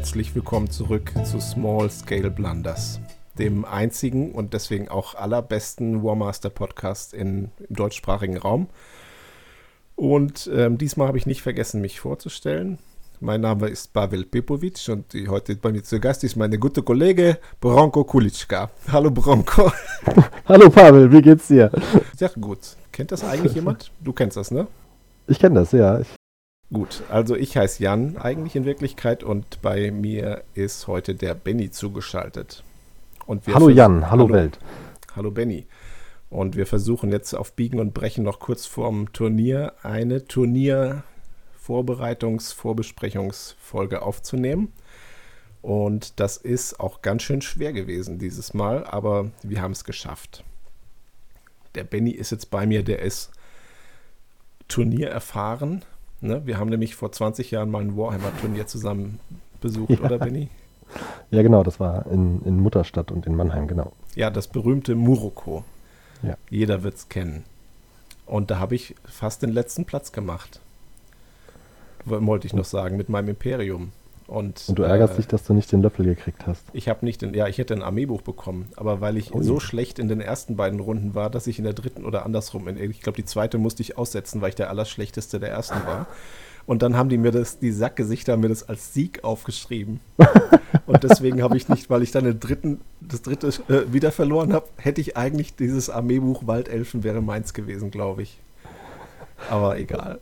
herzlich willkommen zurück zu Small Scale Blunders, dem einzigen und deswegen auch allerbesten Warmaster Podcast in, im deutschsprachigen Raum. Und ähm, diesmal habe ich nicht vergessen, mich vorzustellen. Mein Name ist Pavel Pepovic und die heute bei mir zu Gast ist meine gute Kollege Bronko Kulitschka. Hallo Bronko. Hallo Pavel, wie geht's dir? Sehr gut. Kennt das eigentlich jemand? Du kennst das, ne? Ich kenne das, ja. Ich Gut, also ich heiße Jan eigentlich in Wirklichkeit und bei mir ist heute der Benny zugeschaltet. hallo Jan, hallo, hallo Welt. Hallo Benny. Und wir versuchen jetzt auf Biegen und Brechen noch kurz vorm Turnier eine Turnier-Vorbereitungs-, Vorbesprechungsfolge aufzunehmen. Und das ist auch ganz schön schwer gewesen dieses Mal, aber wir haben es geschafft. Der Benny ist jetzt bei mir, der ist Turnier erfahren Ne? Wir haben nämlich vor 20 Jahren mal ein Warhammer-Turnier zusammen besucht, ja. oder Benny? Ja, genau, das war in, in Mutterstadt und in Mannheim, genau. Ja, das berühmte Muroko. Ja. Jeder wird es kennen. Und da habe ich fast den letzten Platz gemacht. Wollte ich noch sagen, mit meinem Imperium. Und, und du ärgerst äh, dich, dass du nicht den Löffel gekriegt hast. Ich habe nicht den, ja, ich hätte ein Armeebuch bekommen, aber weil ich oh, so schlecht in den ersten beiden Runden war, dass ich in der dritten oder andersrum, in, ich glaube, die zweite musste ich aussetzen, weil ich der Allerschlechteste der ersten war. Und dann haben die mir das, die Sackgesichter mir das als Sieg aufgeschrieben. Und deswegen habe ich nicht, weil ich dann den dritten, das dritte äh, wieder verloren habe, hätte ich eigentlich dieses Armeebuch Waldelfen wäre meins gewesen, glaube ich. Aber egal.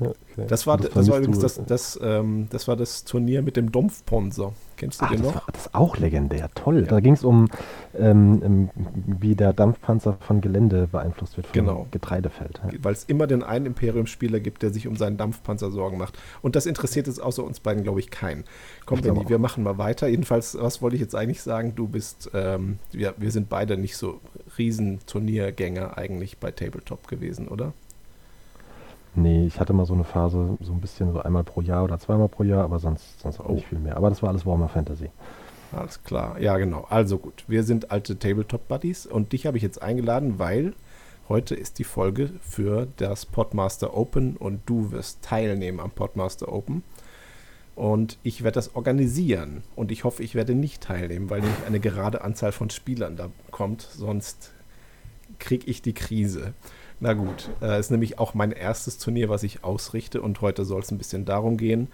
Okay. Das war, das, das war übrigens das, das, ähm, das war das Turnier mit dem Dompfponser. Kennst du Ach, den noch? War, das ist auch legendär, toll. Ja. Da ging es um, ähm, wie der Dampfpanzer von Gelände beeinflusst wird vom genau. Getreidefeld. Ja. Weil es immer den einen Imperium-Spieler gibt, der sich um seinen Dampfpanzer Sorgen macht. Und das interessiert jetzt außer uns beiden, glaube ich, keinen. Komm, Benni, wir machen mal weiter. Jedenfalls, was wollte ich jetzt eigentlich sagen? Du bist, ähm, wir, wir sind beide nicht so Riesenturniergänger eigentlich bei Tabletop gewesen, oder? Nee, ich hatte mal so eine Phase, so ein bisschen so einmal pro Jahr oder zweimal pro Jahr, aber sonst, sonst auch oh. nicht viel mehr. Aber das war alles Warmer Fantasy. Alles klar. Ja, genau. Also gut. Wir sind alte Tabletop-Buddies und dich habe ich jetzt eingeladen, weil heute ist die Folge für das Podmaster Open und du wirst teilnehmen am Podmaster Open. Und ich werde das organisieren. Und ich hoffe, ich werde nicht teilnehmen, weil nämlich eine gerade Anzahl von Spielern da kommt. Sonst kriege ich die Krise. Na gut, äh, ist nämlich auch mein erstes Turnier, was ich ausrichte und heute soll es ein bisschen darum gehen,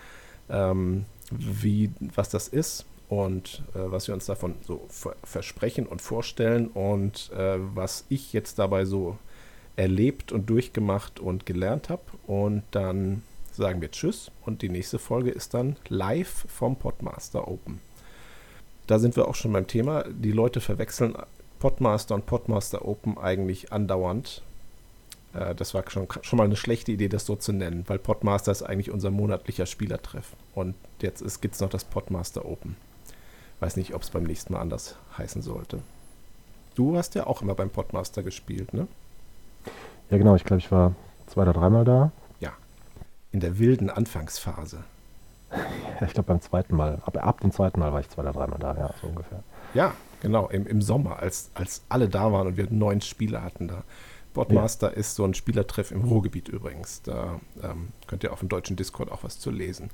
ähm, wie, was das ist und äh, was wir uns davon so versprechen und vorstellen und äh, was ich jetzt dabei so erlebt und durchgemacht und gelernt habe. Und dann sagen wir Tschüss und die nächste Folge ist dann live vom Podmaster Open. Da sind wir auch schon beim Thema. Die Leute verwechseln Podmaster und Podmaster Open eigentlich andauernd, äh, das war schon, schon mal eine schlechte Idee, das so zu nennen, weil Podmaster ist eigentlich unser monatlicher Spielertreff. Und jetzt gibt es noch das Podmaster Open. Weiß nicht, ob es beim nächsten Mal anders heißen sollte. Du hast ja auch immer beim Podmaster gespielt, ne? Ja, genau. Ich glaube, ich war zwei oder dreimal da. Ja. In der wilden Anfangsphase. Ja, ich glaube, beim zweiten Mal. Aber ab dem zweiten Mal war ich zwei oder dreimal da, ja, so ungefähr. Ja, genau. Im, im Sommer, als, als alle da waren und wir neun Spiele hatten da. Boardmaster ja. ist so ein Spielertreff im Ruhrgebiet übrigens. Da ähm, könnt ihr auf dem deutschen Discord auch was zu lesen.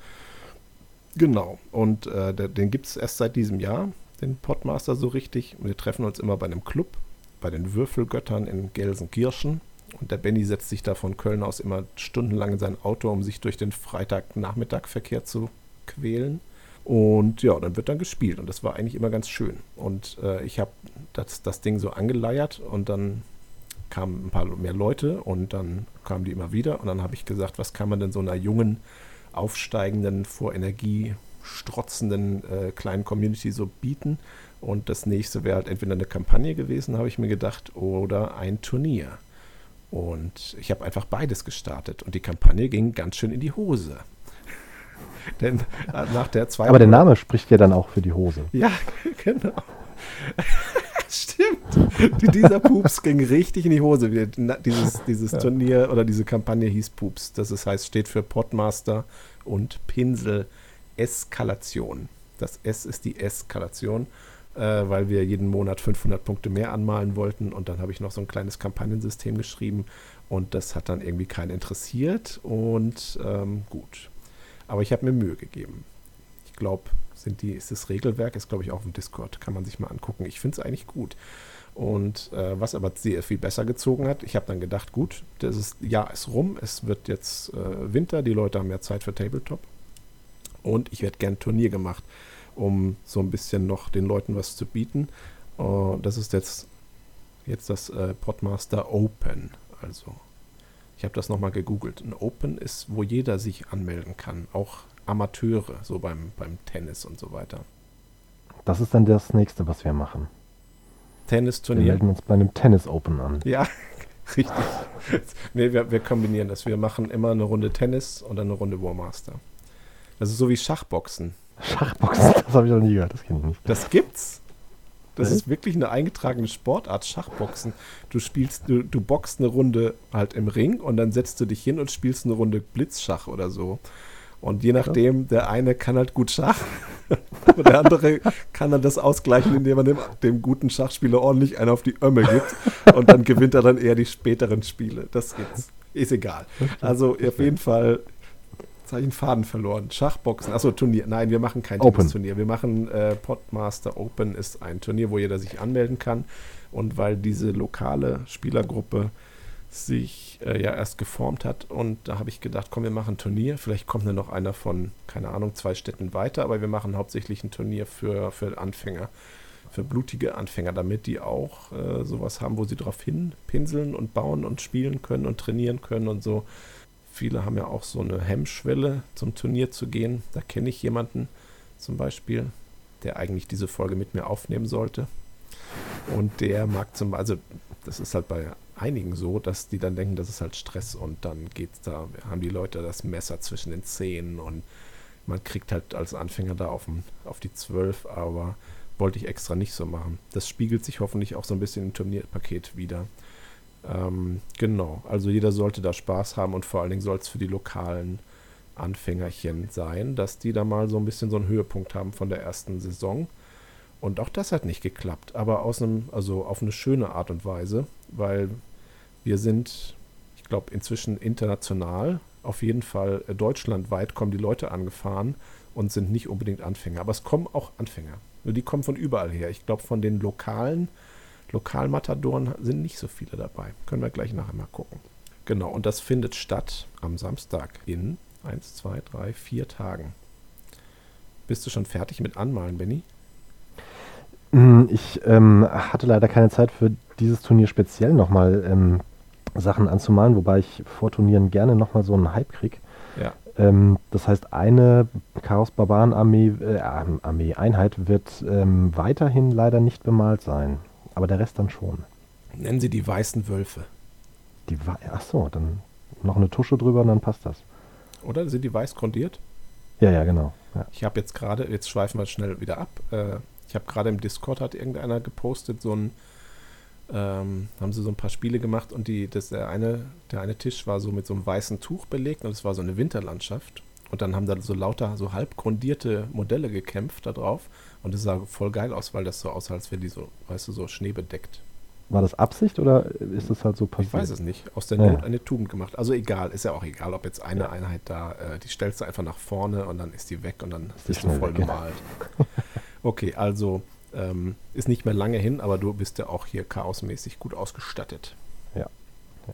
Genau. Und äh, den gibt es erst seit diesem Jahr, den Podmaster so richtig. Wir treffen uns immer bei einem Club, bei den Würfelgöttern in Gelsenkirchen. Und der Benny setzt sich da von Köln aus immer stundenlang in sein Auto, um sich durch den Freitagnachmittagverkehr zu quälen. Und ja, dann wird dann gespielt. Und das war eigentlich immer ganz schön. Und äh, ich habe das, das Ding so angeleiert und dann kamen ein paar mehr Leute und dann kamen die immer wieder. Und dann habe ich gesagt, was kann man denn so einer jungen, aufsteigenden, vor Energie strotzenden äh, kleinen Community so bieten? Und das nächste wäre halt entweder eine Kampagne gewesen, habe ich mir gedacht, oder ein Turnier. Und ich habe einfach beides gestartet. Und die Kampagne ging ganz schön in die Hose. Denn äh, nach der zweiten. Aber der Name spricht ja dann auch für die Hose. Ja, genau. Stimmt. Dieser Pups ging richtig in die Hose. Dieses, dieses. Turnier oder diese Kampagne hieß Pups. Das ist, heißt, steht für Podmaster und Pinsel Eskalation. Das S ist die Eskalation, äh, weil wir jeden Monat 500 Punkte mehr anmalen wollten. Und dann habe ich noch so ein kleines Kampagnensystem geschrieben. Und das hat dann irgendwie keinen interessiert. Und ähm, gut. Aber ich habe mir Mühe gegeben glaube, sind die, ist das Regelwerk, ist glaube ich auch dem Discord, kann man sich mal angucken. Ich finde es eigentlich gut. Und äh, was aber sehr viel besser gezogen hat, ich habe dann gedacht, gut, das ist, Jahr ist rum, es wird jetzt äh, Winter, die Leute haben mehr Zeit für Tabletop. Und ich werde gern Turnier gemacht, um so ein bisschen noch den Leuten was zu bieten. Uh, das ist jetzt, jetzt das äh, Podmaster Open. Also, ich habe das nochmal gegoogelt. Ein Open ist, wo jeder sich anmelden kann, auch Amateure, so beim, beim Tennis und so weiter. Das ist dann das nächste, was wir machen. Tennisturnier. Wir melden uns bei einem Tennis Open an. Ja, richtig. nee, wir, wir kombinieren das. Wir machen immer eine Runde Tennis und dann eine Runde Warmaster. Das ist so wie Schachboxen. Schachboxen, das habe ich noch nie gehört, das kenne ich nicht. Das gibt's. Das ist wirklich eine eingetragene Sportart, Schachboxen. Du spielst, du, du boxst eine Runde halt im Ring und dann setzt du dich hin und spielst eine Runde Blitzschach oder so. Und je nachdem, der eine kann halt gut Schach, und der andere kann dann das ausgleichen, indem man dem, dem guten Schachspieler ordentlich einen auf die Ömme gibt. Und dann gewinnt er dann eher die späteren Spiele. Das gibt's. Ist egal. Also auf jeden Fall Jetzt habe ich einen Faden verloren. Schachboxen, achso, Turnier. Nein, wir machen kein Turnier. Wir machen äh, Podmaster Open ist ein Turnier, wo jeder sich anmelden kann. Und weil diese lokale Spielergruppe sich äh, ja erst geformt hat. Und da habe ich gedacht, komm, wir machen ein Turnier. Vielleicht kommt dann noch einer von, keine Ahnung, zwei Städten weiter, aber wir machen hauptsächlich ein Turnier für, für Anfänger, für blutige Anfänger, damit die auch äh, sowas haben, wo sie drauf hinpinseln und bauen und spielen können und trainieren können und so. Viele haben ja auch so eine Hemmschwelle, zum Turnier zu gehen. Da kenne ich jemanden zum Beispiel, der eigentlich diese Folge mit mir aufnehmen sollte. Und der mag zum Beispiel, also das ist halt bei einigen so, dass die dann denken, das ist halt Stress und dann geht's da, haben die Leute das Messer zwischen den Zähnen und man kriegt halt als Anfänger da auf, auf die Zwölf, aber wollte ich extra nicht so machen. Das spiegelt sich hoffentlich auch so ein bisschen im Turnierpaket wieder. Ähm, genau, also jeder sollte da Spaß haben und vor allen Dingen soll es für die lokalen Anfängerchen sein, dass die da mal so ein bisschen so einen Höhepunkt haben von der ersten Saison. Und auch das hat nicht geklappt, aber aus einem, also auf eine schöne Art und Weise, weil wir sind, ich glaube, inzwischen international, auf jeden Fall äh, deutschlandweit kommen die Leute angefahren und sind nicht unbedingt Anfänger. Aber es kommen auch Anfänger. Nur die kommen von überall her. Ich glaube, von den lokalen Lokalmatadoren sind nicht so viele dabei. Können wir gleich nachher mal gucken. Genau, und das findet statt am Samstag in 1, 2, 3, 4 Tagen. Bist du schon fertig mit Anmalen, Benny? Hm, ich ähm, hatte leider keine Zeit für dieses Turnier speziell nochmal ähm, Sachen anzumalen, wobei ich vor Turnieren gerne nochmal so einen Hype kriege. Ja. Ähm, das heißt, eine Chaos-Barbaren-Armee äh, Armee Einheit wird ähm, weiterhin leider nicht bemalt sein, aber der Rest dann schon. Nennen Sie die weißen Wölfe. Die Ach so, dann noch eine Tusche drüber und dann passt das. Oder sind die weiß grundiert? Ja, ja, genau. Ja. Ich habe jetzt gerade, jetzt schweifen wir schnell wieder ab. Äh, ich habe gerade im Discord hat irgendeiner gepostet, so ein, ähm, haben sie so ein paar Spiele gemacht und die, das, der, eine, der eine Tisch war so mit so einem weißen Tuch belegt und es war so eine Winterlandschaft. Und dann haben da so lauter, so halb grundierte Modelle gekämpft da drauf. Und es sah voll geil aus, weil das so aussah, als wäre die so, weißt du, so schneebedeckt. War das Absicht oder ist das halt so passiert? Ich weiß es nicht. Aus der Not ja. eine Tugend gemacht. Also egal, ist ja auch egal, ob jetzt eine. Einheit da, äh, die stellst du einfach nach vorne und dann ist die weg und dann ist bist du voll gemalt. Okay, also ähm, ist nicht mehr lange hin, aber du bist ja auch hier chaosmäßig gut ausgestattet. Ja.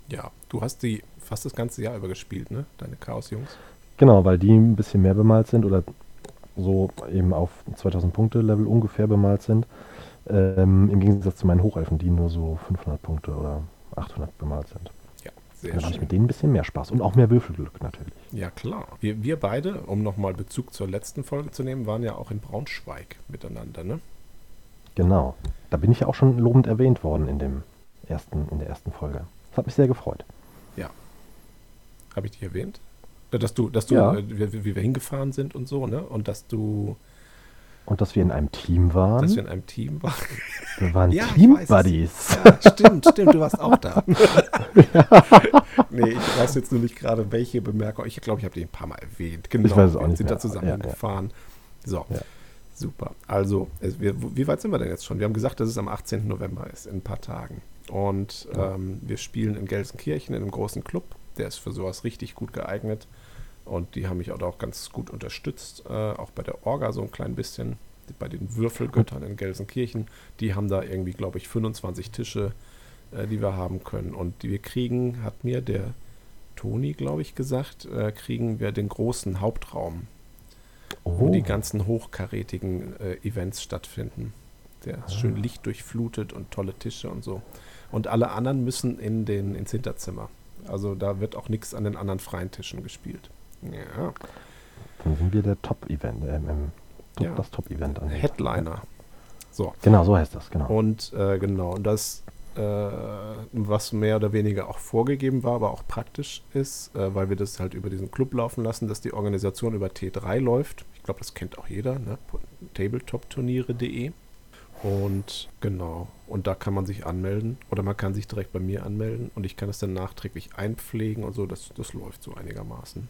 Ja, du hast die fast das ganze Jahr über gespielt, ne? Deine Chaos-Jungs. Genau, weil die ein bisschen mehr bemalt sind oder so eben auf 2000 Punkte Level ungefähr bemalt sind. Ähm, Im Gegensatz zu meinen Hochelfen, die nur so 500 Punkte oder 800 bemalt sind. Sehr Dann habe ich mit denen ein bisschen mehr Spaß und auch mehr Würfelglück natürlich. Ja, klar. Wir, wir beide, um nochmal Bezug zur letzten Folge zu nehmen, waren ja auch in Braunschweig miteinander, ne? Genau. Da bin ich ja auch schon lobend erwähnt worden in, dem ersten, in der ersten Folge. Das hat mich sehr gefreut. Ja. Habe ich dich erwähnt? Dass du, dass du, ja. äh, wie, wie wir hingefahren sind und so, ne? Und dass du und dass wir in einem Team waren. Dass wir in einem Team waren. Wir waren ja, Team-Buddies. Ja, stimmt, stimmt, du warst auch da. nee, ich weiß jetzt nur nicht gerade, welche Bemerkung. Ich glaube, ich habe die ein paar Mal erwähnt. Genau, ich weiß es auch nicht sind mehr. da zusammen ja, gefahren. So, super. Also, es, wir, wie weit sind wir denn jetzt schon? Wir haben gesagt, dass es am 18. November ist, in ein paar Tagen. Und ähm, wir spielen in Gelsenkirchen in einem großen Club. Der ist für sowas richtig gut geeignet. Und die haben mich auch ganz gut unterstützt, äh, auch bei der Orga so ein klein bisschen, bei den Würfelgöttern in Gelsenkirchen. Die haben da irgendwie, glaube ich, 25 Tische, äh, die wir haben können. Und die wir kriegen, hat mir der Toni, glaube ich, gesagt, äh, kriegen wir den großen Hauptraum, oh. wo die ganzen hochkarätigen äh, Events stattfinden. Der ist ah. schön lichtdurchflutet und tolle Tische und so. Und alle anderen müssen in den, ins Hinterzimmer. Also da wird auch nichts an den anderen freien Tischen gespielt. Ja. Dann sind wir der Top-Event, äh, ja. das Top-Event an. Headliner. So. Genau, so heißt das, genau. Und äh, genau, das, äh, was mehr oder weniger auch vorgegeben war, aber auch praktisch ist, äh, weil wir das halt über diesen Club laufen lassen, dass die Organisation über T3 läuft. Ich glaube, das kennt auch jeder, ne? tabletopturniere.de. Und genau, und da kann man sich anmelden oder man kann sich direkt bei mir anmelden und ich kann es dann nachträglich einpflegen und so. Das, das läuft so einigermaßen.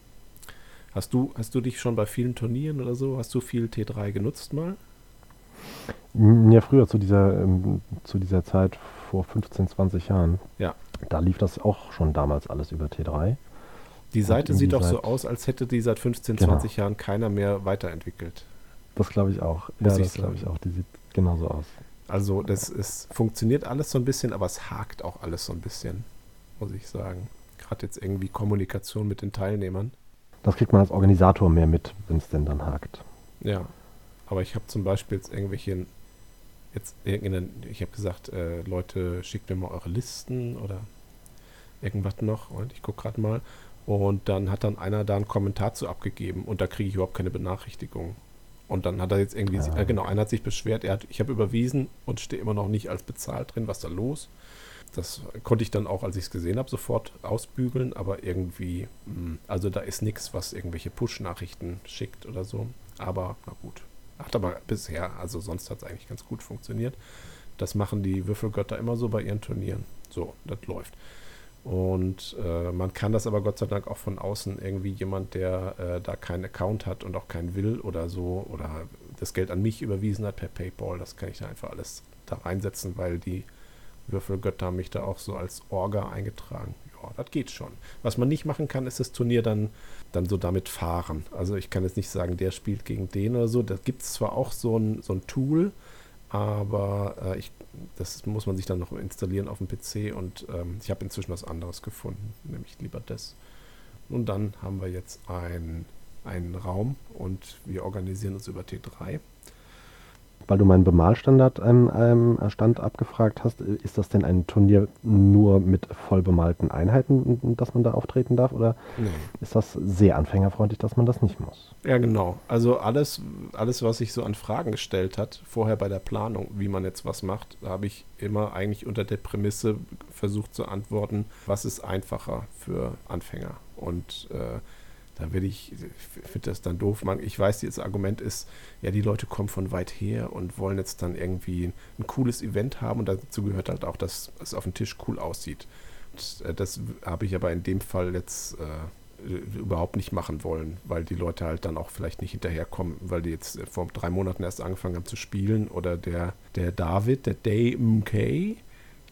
Hast du, hast du dich schon bei vielen Turnieren oder so, hast du viel T3 genutzt mal? Ja, früher zu dieser, ähm, zu dieser Zeit vor 15, 20 Jahren. Ja. Da lief das auch schon damals alles über T3. Die Seite sieht doch so aus, als hätte die seit 15, genau. 20 Jahren keiner mehr weiterentwickelt. Das glaube ich auch. Muss ja, das glaube ich auch. Die sieht genauso aus. Also das ist, funktioniert alles so ein bisschen, aber es hakt auch alles so ein bisschen, muss ich sagen. Gerade jetzt irgendwie Kommunikation mit den Teilnehmern. Das kriegt man als Organisator mehr mit, wenn es denn dann hakt. Ja, aber ich habe zum Beispiel jetzt irgendwelche, jetzt irgendeine, ich habe gesagt, äh, Leute, schickt mir mal eure Listen oder irgendwas noch und ich gucke gerade mal. Und dann hat dann einer da einen Kommentar zu abgegeben und da kriege ich überhaupt keine Benachrichtigung. Und dann hat er jetzt irgendwie, ja. äh, genau, einer hat sich beschwert, er hat, ich habe überwiesen und stehe immer noch nicht als bezahlt drin, was da los? Das konnte ich dann auch, als ich es gesehen habe, sofort ausbügeln, aber irgendwie, mh, hm, also da ist nichts, was irgendwelche Push-Nachrichten schickt oder so. Aber na gut. Hat aber bisher, also sonst hat es eigentlich ganz gut funktioniert. Das machen die Würfelgötter immer so bei ihren Turnieren. So, das läuft. Und äh, man kann das aber Gott sei Dank auch von außen irgendwie jemand, der äh, da keinen Account hat und auch keinen will oder so oder das Geld an mich überwiesen hat per PayPal, das kann ich da einfach alles da reinsetzen, weil die Würfelgötter haben mich da auch so als Orga eingetragen. Ja, das geht schon. Was man nicht machen kann, ist das Turnier dann, dann so damit fahren. Also ich kann jetzt nicht sagen, der spielt gegen den oder so. Da gibt es zwar auch so ein, so ein Tool, aber äh, ich, das muss man sich dann noch installieren auf dem PC und ähm, ich habe inzwischen was anderes gefunden, nämlich lieber das. Und dann haben wir jetzt ein, einen Raum und wir organisieren uns über T3 weil du meinen Bemalstandard ähm, ähm, Stand abgefragt hast, ist das denn ein Turnier nur mit voll bemalten Einheiten, dass man da auftreten darf? Oder nee. ist das sehr anfängerfreundlich, dass man das nicht muss? Ja, genau. Also alles, alles, was sich so an Fragen gestellt hat, vorher bei der Planung, wie man jetzt was macht, habe ich immer eigentlich unter der Prämisse versucht zu antworten, was ist einfacher für Anfänger? Und äh, da will ich, finde das dann doof. Ich weiß, das Argument ist, ja, die Leute kommen von weit her und wollen jetzt dann irgendwie ein cooles Event haben und dazu gehört halt auch, dass es auf dem Tisch cool aussieht. Und, äh, das habe ich aber in dem Fall jetzt äh, überhaupt nicht machen wollen, weil die Leute halt dann auch vielleicht nicht hinterherkommen, weil die jetzt vor drei Monaten erst angefangen haben zu spielen oder der, der David, der Day MK,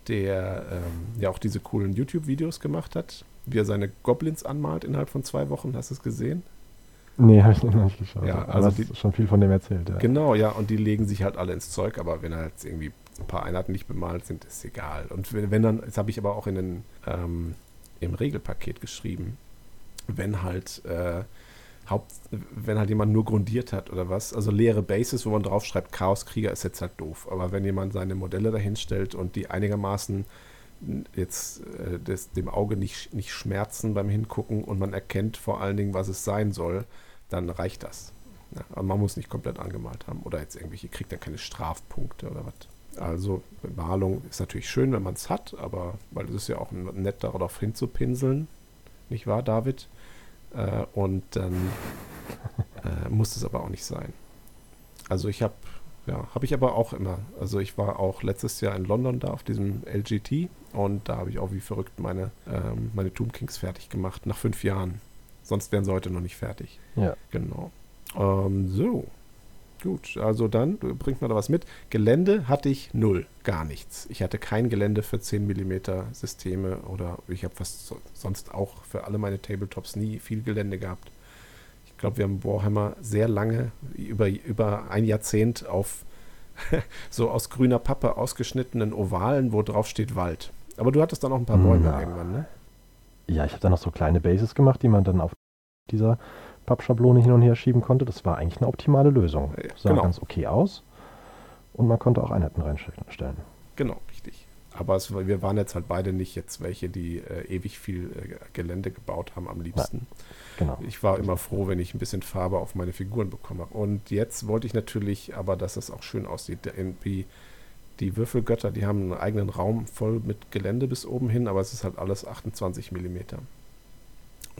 der ähm, ja auch diese coolen YouTube-Videos gemacht hat, wie er seine Goblins anmalt innerhalb von zwei Wochen. Hast du es gesehen? Nee, habe ich noch nicht geschaut. Ja, also die, schon viel von dem erzählt. Ja. Genau, ja, und die legen sich halt alle ins Zeug, aber wenn halt irgendwie ein paar Einheiten nicht bemalt sind, ist egal. Und wenn, wenn dann, das habe ich aber auch in den, ähm, im Regelpaket geschrieben, wenn halt äh, Haupt, wenn halt jemand nur grundiert hat oder was, also leere Bases, wo man draufschreibt, Chaoskrieger ist jetzt halt doof. Aber wenn jemand seine Modelle dahinstellt und die einigermaßen jetzt äh, das, dem Auge nicht, nicht schmerzen beim Hingucken und man erkennt vor allen Dingen, was es sein soll, dann reicht das. Ja, aber man muss nicht komplett angemalt haben oder jetzt irgendwelche, kriegt dann keine Strafpunkte oder was. Also Bemalung ist natürlich schön, wenn man es hat, aber weil es ist ja auch nett, darauf hinzupinseln, nicht wahr, David? Äh, und dann äh, muss es aber auch nicht sein. Also ich habe ja, habe ich aber auch immer. Also ich war auch letztes Jahr in London da auf diesem LGT und da habe ich auch wie verrückt meine, ähm, meine Tomb Kings fertig gemacht, nach fünf Jahren. Sonst wären sie heute noch nicht fertig. Ja. Genau. Ähm, so. Gut, also dann bringt man da was mit. Gelände hatte ich null, gar nichts. Ich hatte kein Gelände für 10 mm Systeme oder ich habe fast sonst auch für alle meine Tabletops nie viel Gelände gehabt. Ich glaube, wir haben Warhammer sehr lange, über, über ein Jahrzehnt auf so aus grüner Pappe ausgeschnittenen Ovalen, wo drauf steht Wald. Aber du hattest dann auch ein paar Bäume Ja. irgendwann, ne? Ja, ich habe dann noch so kleine Bases gemacht, die man dann auf dieser Pappschablone hin und her schieben konnte. Das war eigentlich eine optimale Lösung. Ja, Sah genau. ganz okay aus. Und man konnte auch Einheiten reinstellen. Genau, richtig. Aber es, wir waren jetzt halt beide nicht jetzt welche, die äh, ewig viel äh, Gelände gebaut haben am liebsten. Genau. Ich war immer froh, wenn ich ein bisschen Farbe auf meine Figuren bekommen habe. Und jetzt wollte ich natürlich aber, dass es auch schön aussieht. Der- Irgendwie die Würfelgötter, die haben einen eigenen Raum voll mit Gelände bis oben hin, aber es ist halt alles 28 Millimeter.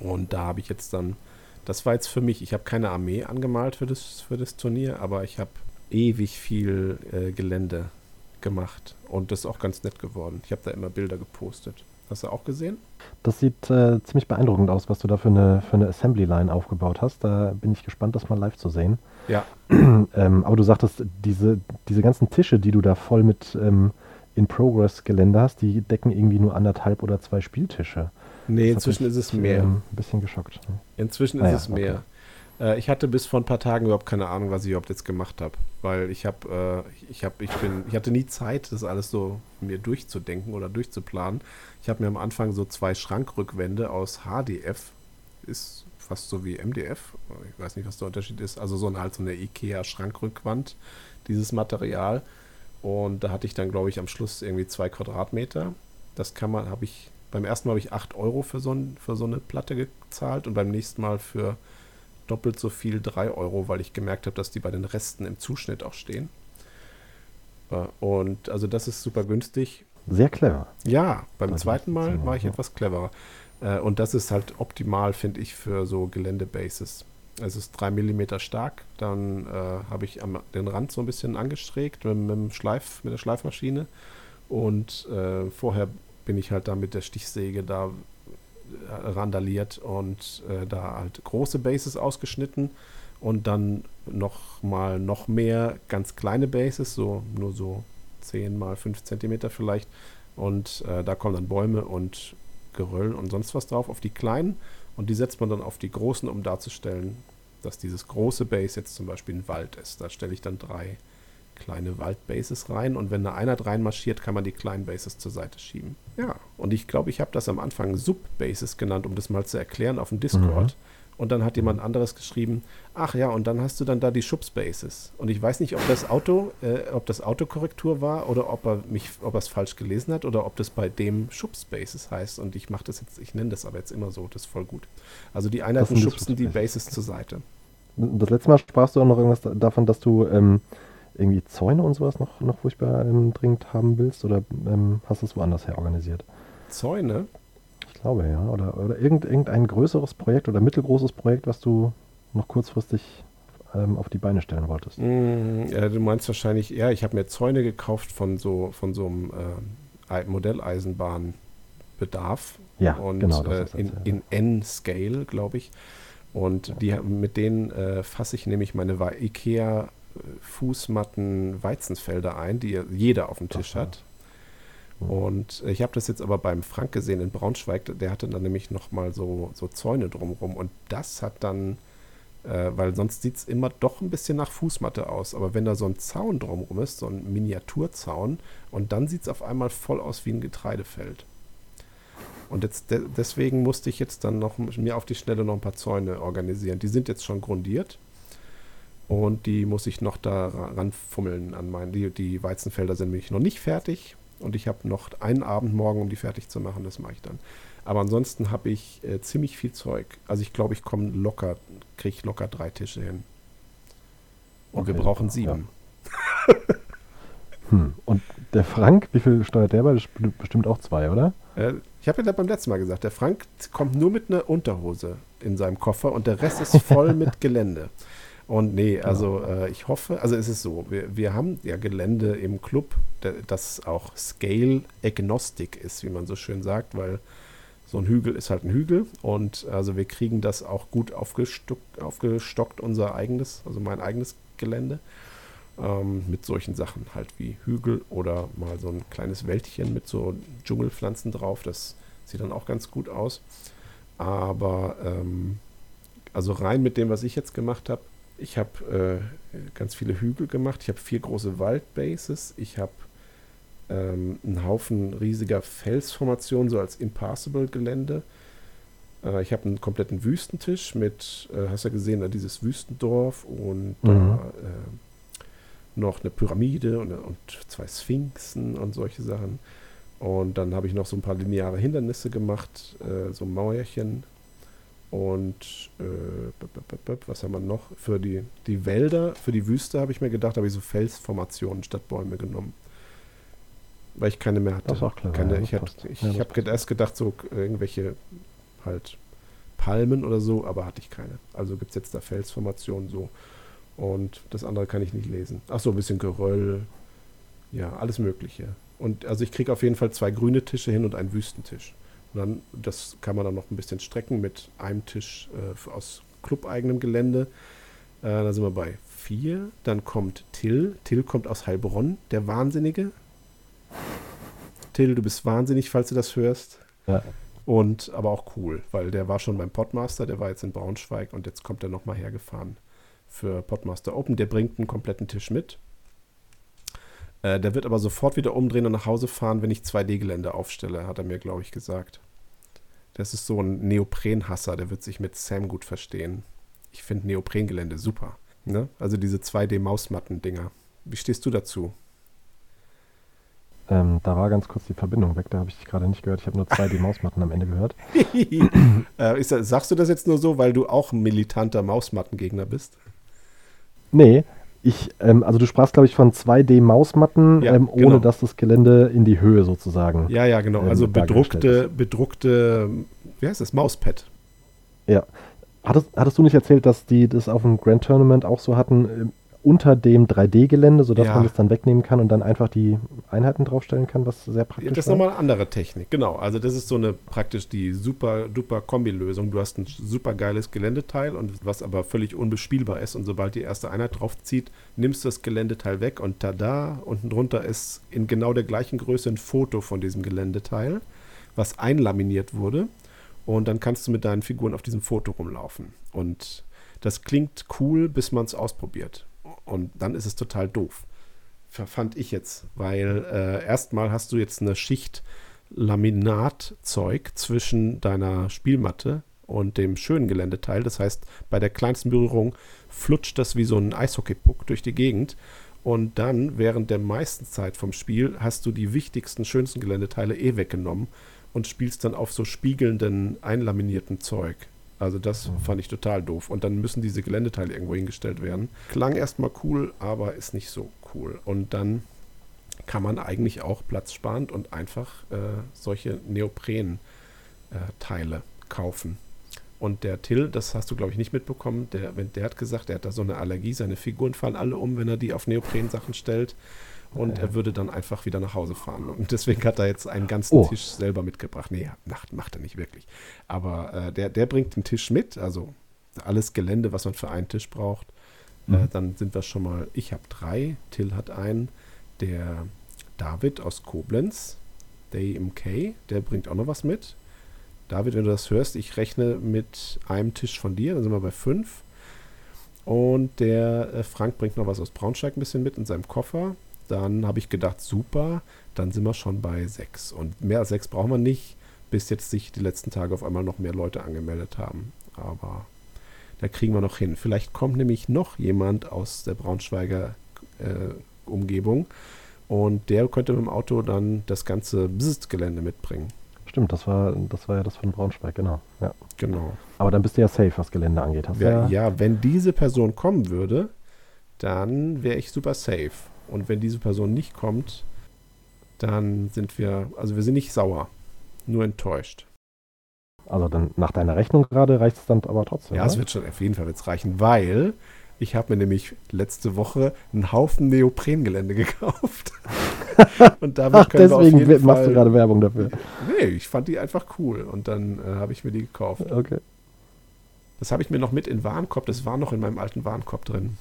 Und da habe ich jetzt dann, das war jetzt für mich, ich habe keine Armee angemalt für das, für das Turnier, aber ich habe ewig viel äh, Gelände gemacht. Und das ist auch ganz nett geworden. Ich habe da immer Bilder gepostet. Hast du auch gesehen? Das sieht äh, ziemlich beeindruckend aus, was du da für eine, für eine Assembly-Line aufgebaut hast. Da bin ich gespannt, das mal live zu sehen. Ja. ähm, aber du sagtest, diese, diese ganzen Tische, die du da voll mit ähm, In-Progress-Gelände hast, die decken irgendwie nur anderthalb oder zwei Spieltische. Nee, Das inzwischen mich, ist es mehr. Ähm, ein bisschen geschockt. ne? Inzwischen Ah ist ja, es mehr. Äh, ich hatte bis vor ein paar Tagen überhaupt keine Ahnung, was ich überhaupt jetzt gemacht habe, weil ich habe, äh, ich habe, ich bin, ich hatte nie Zeit, das alles so mir durchzudenken oder durchzuplanen. Ich habe mir am Anfang so zwei Schrankrückwände aus HDF, ist fast so wie MDF, ich weiß nicht, was der Unterschied ist, also so eine halt so eine Ikea Schrankrückwand, dieses Material. Und da hatte ich dann, glaube ich, am Schluss irgendwie zwei Quadratmeter. Das kann man, habe ich, beim ersten Mal habe ich 8 Euro für so, ein, für so eine Platte gezahlt und beim nächsten Mal für doppelt so viel 3 Euro, weil ich gemerkt habe, dass die bei den Resten im Zuschnitt auch stehen. Äh, Und also das ist super günstig. Sehr clever. Ja, beim Also, zweiten Mal war ich etwas cleverer. Äh, Und das ist halt optimal, finde ich, für so Geländebases. Es ist 3 mm stark, dann äh, habe ich am, den Rand so ein bisschen angestreckt mit, mit, dem Schleif, mit der Schleifmaschine. Und äh, vorher bin ich halt da mit der Stichsäge da äh, randaliert und äh, da halt große Bases ausgeschnitten und dann noch mal noch mehr ganz kleine Bases, so nur so 10 mal 5 Zentimeter vielleicht. Und äh, da kommen dann Bäume und Geröll und sonst was drauf auf die kleinen und die setzt man dann auf die großen, um darzustellen, dass dieses große Base jetzt zum Beispiel ein Wald ist. Da stelle ich dann drei kleine Waldbases rein und wenn eine Einheit reinmarschiert, kann man die kleinen Bases zur Seite schieben. Ja, und ich glaube, ich habe das am Anfang Sub-Bases genannt, um das mal zu erklären auf dem Discord. Und dann hat jemand anderes geschrieben, ach ja, und dann hast du dann da die Schubspaces. Und ich weiß nicht, ob das Auto, äh, ob das Autokorrektur war oder ob er mich, ob er es falsch gelesen hat oder ob das bei dem Schubspaces heißt. Und ich mache das jetzt, ich nenne das aber jetzt immer so, das ist voll gut. Also die Einheiten schubsen die. Bases zur Seite. Das letzte Mal sprachst du auch noch irgendwas da- davon, dass du ähm, irgendwie Zäune und sowas noch, noch furchtbar ähm, dringend haben willst oder ähm, hast du es woanders her organisiert? Zäune? Glaube ja. Oder, oder irgend, irgendein größeres Projekt oder mittelgroßes Projekt, was du noch kurzfristig ähm, auf die Beine stellen wolltest. Mm, ja, du meinst wahrscheinlich, ja, ich habe mir Zäune gekauft von so, von so einem äh, Ei- Modelleisenbahnbedarf. Ja, und genau. Das äh, in, in N-Scale, glaube ich. Und die, mit denen äh, fasse ich nämlich meine Wa- IKEA äh, Fußmatten Weizenfelder ein, die jeder auf dem Tisch hat. Und ich habe das jetzt aber beim Frank gesehen in Braunschweig, der hatte dann nämlich nochmal so, so Zäune drumrum und das hat dann, äh, weil sonst sieht es immer doch ein bisschen nach Fußmatte aus, aber wenn da so ein Zaun drumrum ist, so ein Miniaturzaun und dann sieht es auf einmal voll aus wie ein Getreidefeld. Und jetzt de deswegen musste ich jetzt dann noch mir auf die Schnelle noch ein paar Zäune organisieren. Die sind jetzt schon grundiert und die muss ich noch da ra- ranfummeln an meinen. Die, die Weizenfelder sind nämlich noch nicht fertig und ich habe noch einen Abend morgen, um die fertig zu machen. Das mache ich dann. Aber ansonsten habe ich äh, ziemlich viel Zeug. Also ich glaube, ich komme locker, kriege locker drei Tische hin. Und wir Okay, brauchen super, sieben. Hm. Und der Frank, wie viel steuert der bei? Bestimmt auch zwei, oder? Äh, ich habe ja beim letzten Mal gesagt, der Frank kommt nur mit einer Unterhose in seinem Koffer und der Rest ist voll mit Gelände. Und nee, also äh, ich hoffe, also es ist so, wir, wir haben ja Gelände im Club, das auch Scale Agnostic ist, wie man so schön sagt, weil so ein Hügel ist halt ein Hügel und also wir kriegen das auch gut aufgestockt, aufgestockt unser eigenes, also mein eigenes Gelände ähm, mit solchen Sachen halt wie Hügel oder mal so ein kleines Wäldchen mit so Dschungelpflanzen drauf. Das sieht dann auch ganz gut aus. Aber ähm, Also rein mit dem, was ich jetzt gemacht habe. Ich habe äh, ganz viele Hügel gemacht. Ich habe vier große Waldbases. Ich habe ähm, einen Haufen riesiger Felsformationen, so als Impassable-Gelände. Äh, ich habe einen kompletten Wüstentisch mit, äh, hast du ja gesehen, dieses Wüstendorf und mhm. äh, noch eine Pyramide und, und zwei Sphinxen und solche Sachen. Und dann habe ich noch so ein paar lineare Hindernisse gemacht, äh, so Mauerchen. Und äh, was haben wir noch? Für die, die Wälder, für die Wüste habe ich mir gedacht, habe ich so Felsformationen statt Bäume genommen. Weil ich keine mehr hatte. Das ist auch klar. Keine, ja, ich ich ja, habe erst gedacht, so irgendwelche halt Palmen oder so, aber hatte ich keine. Also gibt es jetzt da Felsformationen so. Und das andere kann ich nicht lesen. Ach so, ein bisschen Geröll. Ja, alles Mögliche. Und also ich kriege auf jeden Fall zwei grüne Tische hin und einen Wüstentisch. Und dann, das kann man dann noch ein bisschen strecken mit einem Tisch äh, aus clubeigenem Gelände. Äh, da sind wir bei vier. Dann kommt Till. Till kommt aus Heilbronn, der Wahnsinnige. Till, du bist wahnsinnig, falls du das hörst. Ja. Und aber auch cool, weil der war schon beim Podmaster, der war jetzt in Braunschweig und jetzt kommt er nochmal hergefahren für Podmaster Open. Der bringt einen kompletten Tisch mit. Äh, der wird aber sofort wieder umdrehen und nach Hause fahren, wenn ich 2D-Gelände aufstelle, hat er mir, glaube ich, gesagt. Das ist so ein Neoprenhasser, der wird sich mit Sam gut verstehen. Ich finde Neoprengelände super. Ne? Also diese 2D-Mausmatten-Dinger. Wie stehst du dazu? Ähm, da war ganz kurz die Verbindung weg, da habe ich dich gerade nicht gehört. Ich habe nur zwei D-Mausmatten am Ende gehört. äh, das, sagst du das jetzt nur so, weil du auch ein militanter Mausmattengegner bist? Nee, ich, ähm, also du sprachst, glaube ich, von 2D-Mausmatten, ja, ähm, ohne genau. dass das Gelände in die Höhe sozusagen. Ja, ja, genau. also bedruckte, bedruckte, wie heißt das? Mauspad. Ja. Hattest, hattest du nicht erzählt, dass die das auf dem Grand Tournament auch so hatten? Unter dem 3D-Gelände, sodass ja. man das dann wegnehmen kann und dann einfach die Einheiten draufstellen kann, was sehr praktisch ist. Das ist nochmal eine andere Technik, genau. Also das ist so eine praktisch die super duper Kombi-Lösung. Du hast ein super geiles Geländeteil und was aber völlig unbespielbar ist und sobald die erste Einheit draufzieht, nimmst du das Geländeteil weg und tada, unten drunter ist in genau der gleichen Größe ein Foto von diesem Geländeteil, was einlaminiert wurde und dann kannst du mit deinen Figuren auf diesem Foto rumlaufen und das klingt cool, bis man es ausprobiert. Und dann ist es total doof. Fand ich jetzt. Weil äh, erstmal hast du jetzt eine Schicht Laminatzeug zwischen deiner Spielmatte und dem schönen Geländeteil. Das heißt, bei der kleinsten Berührung flutscht das wie so ein Eishockeypuck durch die Gegend. Und dann, während der meisten Zeit vom Spiel, hast du die wichtigsten, schönsten Geländeteile eh weggenommen und spielst dann auf so spiegelnden, einlaminierten Zeug. Also das fand ich total doof. Und dann müssen diese Geländeteile irgendwo hingestellt werden. Klang erstmal cool, aber ist nicht so cool. Und dann kann man eigentlich auch platzsparend und einfach äh, solche Neopren-Teile äh, kaufen. Und der Till, das hast du, glaube ich, nicht mitbekommen, der, der hat gesagt, er hat da so eine Allergie, seine Figuren fallen alle um, wenn er die auf Neopren-Sachen stellt und ja. er würde dann einfach wieder nach Hause fahren. Und deswegen hat er jetzt einen ganzen oh. Tisch selber mitgebracht. Nee, macht, macht er nicht wirklich. Aber äh, der, der bringt den Tisch mit, also alles Gelände, was man für einen Tisch braucht. Äh, mhm. Äh, dann sind wir schon mal, ich habe drei, Till hat einen, der David aus Koblenz, Day MK, der bringt auch noch was mit. David, wenn du das hörst, ich rechne mit einem Tisch von dir, dann sind wir bei fünf. Und der äh, Frank bringt noch was aus Braunschweig ein bisschen mit in seinem Koffer. Dann habe ich gedacht, super, dann sind wir schon bei sechs. Und mehr als sechs brauchen wir nicht, bis jetzt sich die letzten Tage auf einmal noch mehr Leute angemeldet haben. Aber da kriegen wir noch hin. Vielleicht kommt nämlich noch jemand aus der Braunschweiger äh, Umgebung und der könnte mit dem Auto dann das ganze Bzzzt-Gelände mitbringen. Stimmt, das war, das war ja das von Braunschweig, genau. Ja. Genau. Aber dann bist du ja safe, was Gelände angeht. Hast ja, ja, wenn diese Person kommen würde, dann wäre ich super safe. Und wenn diese Person nicht kommt, dann sind wir, also wir sind nicht sauer, nur enttäuscht. Also dann nach deiner Rechnung gerade reicht es dann aber trotzdem. Ja, es wird schon auf jeden Fall wird's reichen, weil ich habe mir nämlich letzte Woche einen Haufen Neoprengelände gekauft. und damit Ach, können deswegen wir auf jeden machst Fall, du gerade Werbung dafür. Nee, ich fand die einfach cool und dann äh, habe ich mir die gekauft. Okay. Das habe ich mir noch mit in Warenkorb, das war noch in meinem alten Warenkorb drin.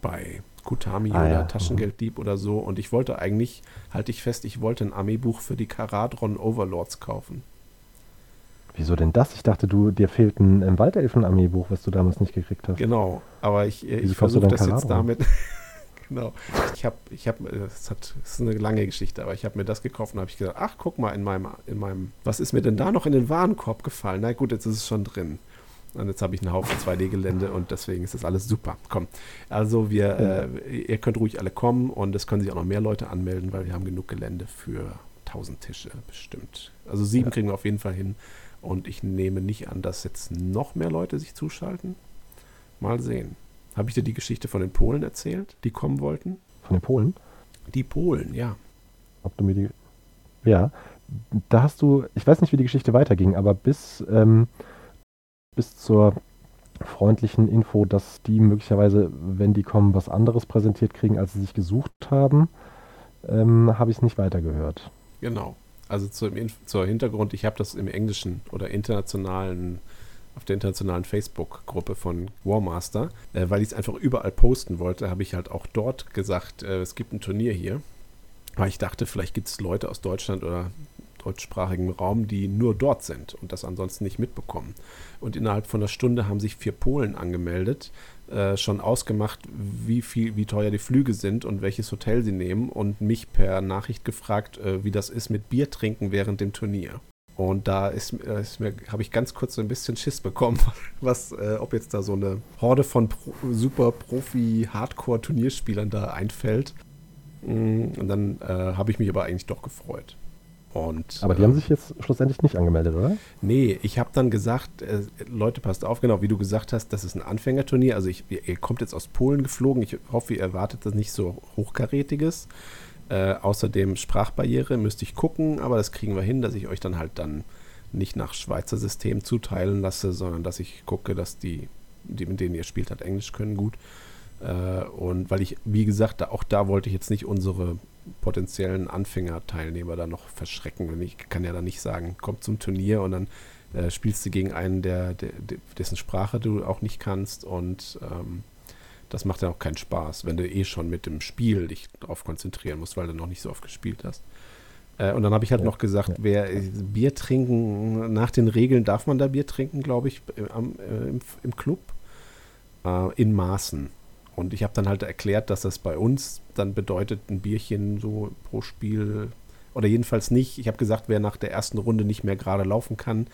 Bei Kutami ah, oder ja. Taschengelddieb oder so. Und ich wollte eigentlich, halte ich fest, ich wollte ein Armeebuch für die Karadron Overlords kaufen. Wieso denn das? Ich dachte, du, dir fehlt ein, ein Waldelfen-Armee-Buch, was du damals nicht gekriegt hast. Genau, aber ich, Wieso ich versuche das jetzt damit. genau. Ich habe, ich habe, es hat, es ist eine lange Geschichte, aber ich habe mir das gekauft und habe ich gedacht, ach, guck mal in meinem, in meinem, was ist mir denn da noch in den Warenkorb gefallen? Na gut, jetzt ist es schon drin. Und jetzt habe ich einen Haufen 2D-Gelände und deswegen ist das alles super. Komm, also wir, äh, ihr könnt ruhig alle kommen und es können sich auch noch mehr Leute anmelden, weil wir haben genug Gelände für 1000 Tische bestimmt. Also sieben Ja. kriegen wir auf jeden Fall hin und ich nehme nicht an, dass jetzt noch mehr Leute sich zuschalten. Mal sehen. Habe ich dir die Geschichte von den Polen erzählt, die kommen wollten? Von den Polen? Die Polen, ja. Ob du mir die. Ja, da hast du, ich weiß nicht, wie die Geschichte weiterging, aber bis, ähm, bis zur freundlichen Info, dass die möglicherweise, wenn die kommen, was anderes präsentiert kriegen, als sie sich gesucht haben, ähm, habe ich es nicht weitergehört. Genau. Also zum, zur Hintergrund, ich habe das im englischen oder internationalen, auf der internationalen Facebook-Gruppe von Warmaster, äh, weil ich es einfach überall posten wollte, habe ich halt auch dort gesagt, äh, es gibt ein Turnier hier. Weil ich dachte, vielleicht gibt es Leute aus Deutschland oder deutschsprachigem Raum, die nur dort sind und das ansonsten nicht mitbekommen. Und innerhalb von einer Stunde haben sich vier Polen angemeldet, äh, schon ausgemacht, wie viel, wie teuer die Flüge sind und welches Hotel sie nehmen und mich per Nachricht gefragt, äh, wie das ist mit Bier trinken während dem Turnier. Und da ist, äh, ist mir, habe ich ganz kurz so ein bisschen Schiss bekommen, was, äh, ob jetzt da so eine Horde von Pro, super Profi-Hardcore-Turnierspielern da einfällt. Mm, Und dann äh, habe ich mich aber eigentlich doch gefreut. Und, Aber die äh, haben sich jetzt schlussendlich nicht angemeldet, oder? Nee, ich habe dann gesagt, äh, Leute, passt auf, genau wie du gesagt hast, das ist ein Anfängerturnier. Also ich, ihr ihr kommt jetzt aus Polen geflogen. Ich hoffe, ihr erwartet das nicht so hochkarätiges. Äh, außerdem Sprachbarriere müsste ich gucken, aber das kriegen wir hin, dass ich euch dann halt dann nicht nach Schweizer System zuteilen lasse, sondern dass ich gucke, dass die, die mit denen ihr spielt, halt Englisch können gut. Äh, und weil ich, wie gesagt, da, auch da wollte ich jetzt nicht unsere potenziellen Anfängerteilnehmer da noch verschrecken. Ich kann ja dann nicht sagen, komm zum Turnier und dann äh, spielst du gegen einen, der, der, dessen Sprache du auch nicht kannst und ähm, das macht ja auch keinen Spaß, wenn du eh schon mit dem Spiel dich darauf konzentrieren musst, weil du noch nicht so oft gespielt hast. Äh, und dann habe ich halt Ja, noch gesagt, ja. wer äh, Bier trinken, nach den Regeln darf man da Bier trinken, glaube ich, am, äh, im, im Club, äh, in Maßen. Und ich habe dann halt erklärt, dass das bei uns dann bedeutet, ein Bierchen so pro Spiel oder jedenfalls nicht. Ich habe gesagt, wer nach der ersten Runde nicht mehr gerade laufen kann,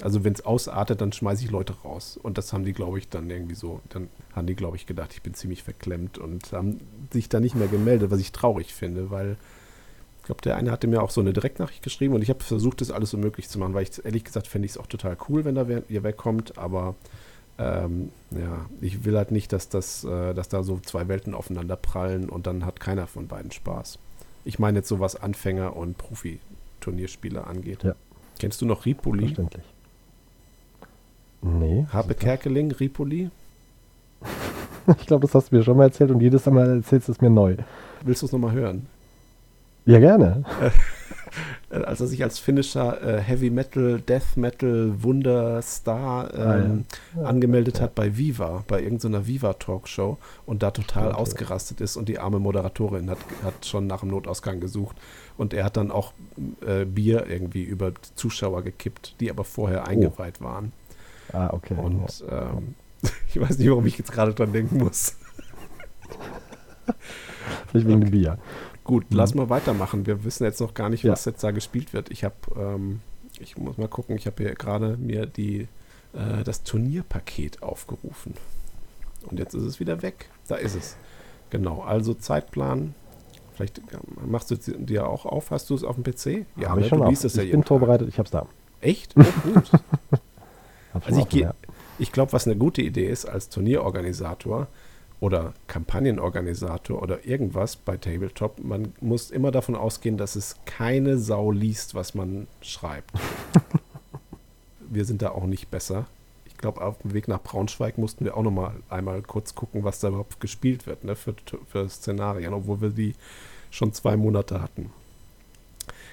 also wenn es ausartet, dann schmeiße ich Leute raus. Und das haben die, glaube ich, dann irgendwie so, dann haben die, glaube ich, gedacht, ich bin ziemlich verklemmt und haben sich da nicht mehr gemeldet, was ich traurig finde, weil ich glaube, der eine hatte mir auch so eine Direktnachricht geschrieben und ich habe versucht, das alles so möglich zu machen, weil ich ehrlich gesagt fände ich es auch total cool, wenn da wer, ihr wegkommt, aber ähm, ja, ich will halt nicht, dass das, äh, dass da so zwei Welten aufeinander prallen und dann hat keiner von beiden Spaß. Ich meine jetzt so was Anfänger und Profi-Turnierspieler angeht. Ja. Kennst du noch Ripoli? Verständlich. Nee. Habe Kerkeling, Ripoli? Ich glaube, das hast du mir schon mal erzählt und jedes Mal erzählst du es mir neu. Willst du es nochmal hören? Ja, gerne. Äh, Als er sich als finnischer äh, Heavy Metal, Death Metal, Wunderstar ähm, Ah, ja. angemeldet Ja. hat bei Viva, bei irgendeiner Viva-Talkshow und da total Stimmt, ja. ausgerastet ist und die arme Moderatorin hat, hat schon nach dem Notausgang gesucht und er hat dann auch äh, Bier irgendwie über Zuschauer gekippt, die aber vorher eingeweiht waren. Ah, okay. Und ähm, ich weiß nicht, warum ich jetzt gerade dran denken muss. ja. Vielleicht wegen dem Bier. Gut, Mhm. lass mal weitermachen. Wir wissen jetzt noch gar nicht, Ja. was jetzt da gespielt wird. Ich habe, ähm, ich muss mal gucken, ich habe hier gerade mir die, äh, das Turnierpaket aufgerufen. Und jetzt ist es wieder weg. Da ist es. Genau, also Zeitplan. Vielleicht ähm, machst du es dir auch auf. Hast du es auf dem PC? Ja, Habe ne? ich schon du auf. liest es ja ich bin vorbereitet, ich hab's da. Tag. Echt? Oh, gut. Also ich ja. Ich glaube, was eine gute Idee ist als Turnierorganisator oder Kampagnenorganisator oder irgendwas bei Tabletop, man muss immer davon ausgehen, dass es keine Sau liest, was man schreibt. wir sind da auch nicht besser. Ich glaube, auf dem Weg nach Braunschweig mussten wir auch noch mal einmal kurz gucken, was da überhaupt gespielt wird ne, für, für Szenarien, obwohl wir die schon zwei Monate hatten.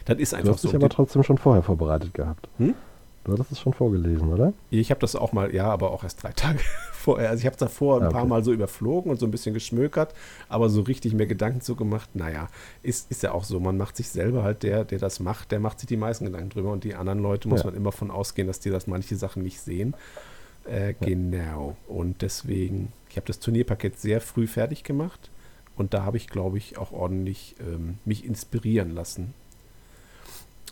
Das ist Du einfach hast so. dich aber trotzdem schon vorher vorbereitet gehabt. Hm? Du hattest es schon vorgelesen, oder? Ich habe das auch mal, ja, aber auch erst drei Tage vorher. Also ich habe es davor ein Ah, okay. paar Mal so überflogen und so ein bisschen geschmökert, aber so richtig mir Gedanken zu gemacht, naja, ist, ist ja auch so. Man macht sich selber halt, der, der das macht, der macht sich die meisten Gedanken drüber und die anderen Leute muss Ja. man immer von ausgehen, dass die das manche Sachen nicht sehen. Äh, Genau. Und deswegen, ich habe das Turnierpaket sehr früh fertig gemacht und da habe ich, glaube ich, auch ordentlich ähm, mich inspirieren lassen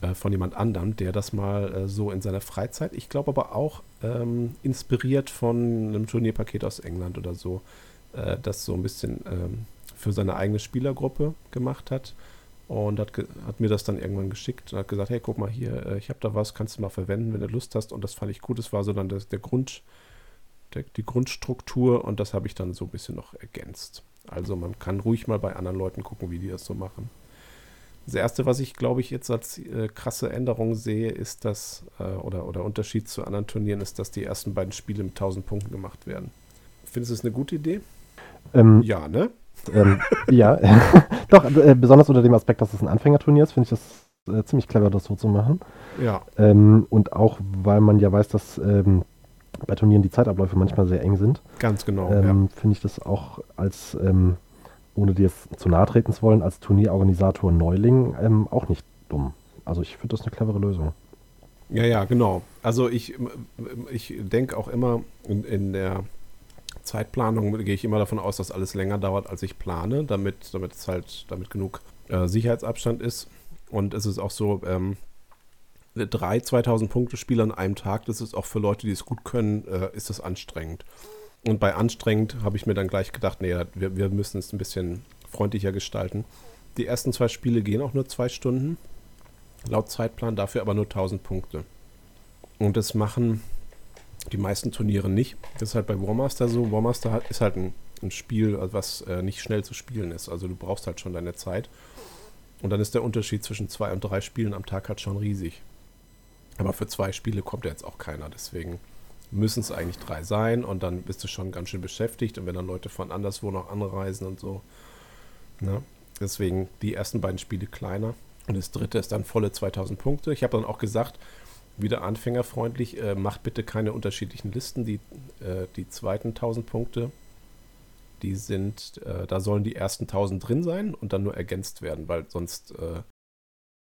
äh, von jemand anderem, der das mal äh, so in seiner Freizeit, ich glaube aber auch ähm, inspiriert von einem Turnierpaket aus England oder so, äh, das so ein bisschen ähm, für seine eigene Spielergruppe gemacht hat und hat, hat mir das dann irgendwann geschickt und hat gesagt, hey, guck mal hier, äh, ich habe da was, kannst du mal verwenden, wenn du Lust hast und das fand ich gut, das war so dann das, der Grund, der, die Grundstruktur und das habe ich dann so ein bisschen noch ergänzt. Also man kann ruhig mal bei anderen Leuten gucken, wie die das so machen. Das erste, was ich glaube ich jetzt als äh, krasse Änderung sehe, ist das, äh, oder, oder Unterschied zu anderen Turnieren, ist, dass die ersten beiden Spiele mit 1000 Punkten gemacht werden. Findest du es eine gute Idee? Ähm, Ja, ne? ähm, ja, doch, äh, besonders unter dem Aspekt, dass es ein Anfängerturnier ist, finde ich das äh, ziemlich clever, das so zu machen. Ja. Ähm, und auch, weil man ja weiß, dass ähm, bei Turnieren die Zeitabläufe manchmal sehr eng sind, Ganz genau. ähm, finde ich das auch als, ähm, ohne dir jetzt zu nahe treten zu wollen, als Turnierorganisator Neuling ähm, auch nicht dumm. Also ich finde das eine clevere Lösung. ja. ja, genau. Also ich, ich denke auch immer in, in der Zeitplanung gehe ich immer davon aus, dass alles länger dauert, als ich plane, damit, damit es halt, damit genug äh, Sicherheitsabstand ist. Und es ist auch so, ähm, drei 2000 Punkte Spiele an einem Tag, das ist auch für Leute, die es gut können, äh, ist das anstrengend. Und bei anstrengend habe ich mir dann gleich gedacht, nee, wir, wir müssen es ein bisschen freundlicher gestalten. Die ersten zwei Spiele gehen auch nur zwei Stunden, laut Zeitplan, dafür aber nur 1000 Punkte. Und das machen die meisten Turniere nicht. Das ist halt bei Warmaster so. Warmaster ist halt ein, ein Spiel, was äh, nicht schnell zu spielen ist. Also du brauchst halt schon deine Zeit. Und dann ist der Unterschied zwischen zwei und drei Spielen am Tag halt schon riesig. Aber für zwei Spiele kommt ja jetzt auch keiner. Deswegen müssen es eigentlich drei sein und dann bist du schon ganz schön beschäftigt. Und wenn dann Leute von anderswo noch anreisen und so. Ne? Deswegen die ersten beiden Spiele kleiner. Und das dritte ist dann volle 2000 Punkte. Ich habe dann auch gesagt, wieder anfängerfreundlich, äh, macht bitte keine unterschiedlichen Listen. Die, äh, die zweiten 1000 Punkte, die sind, äh, da sollen die ersten 1000 drin sein und dann nur ergänzt werden, weil sonst äh,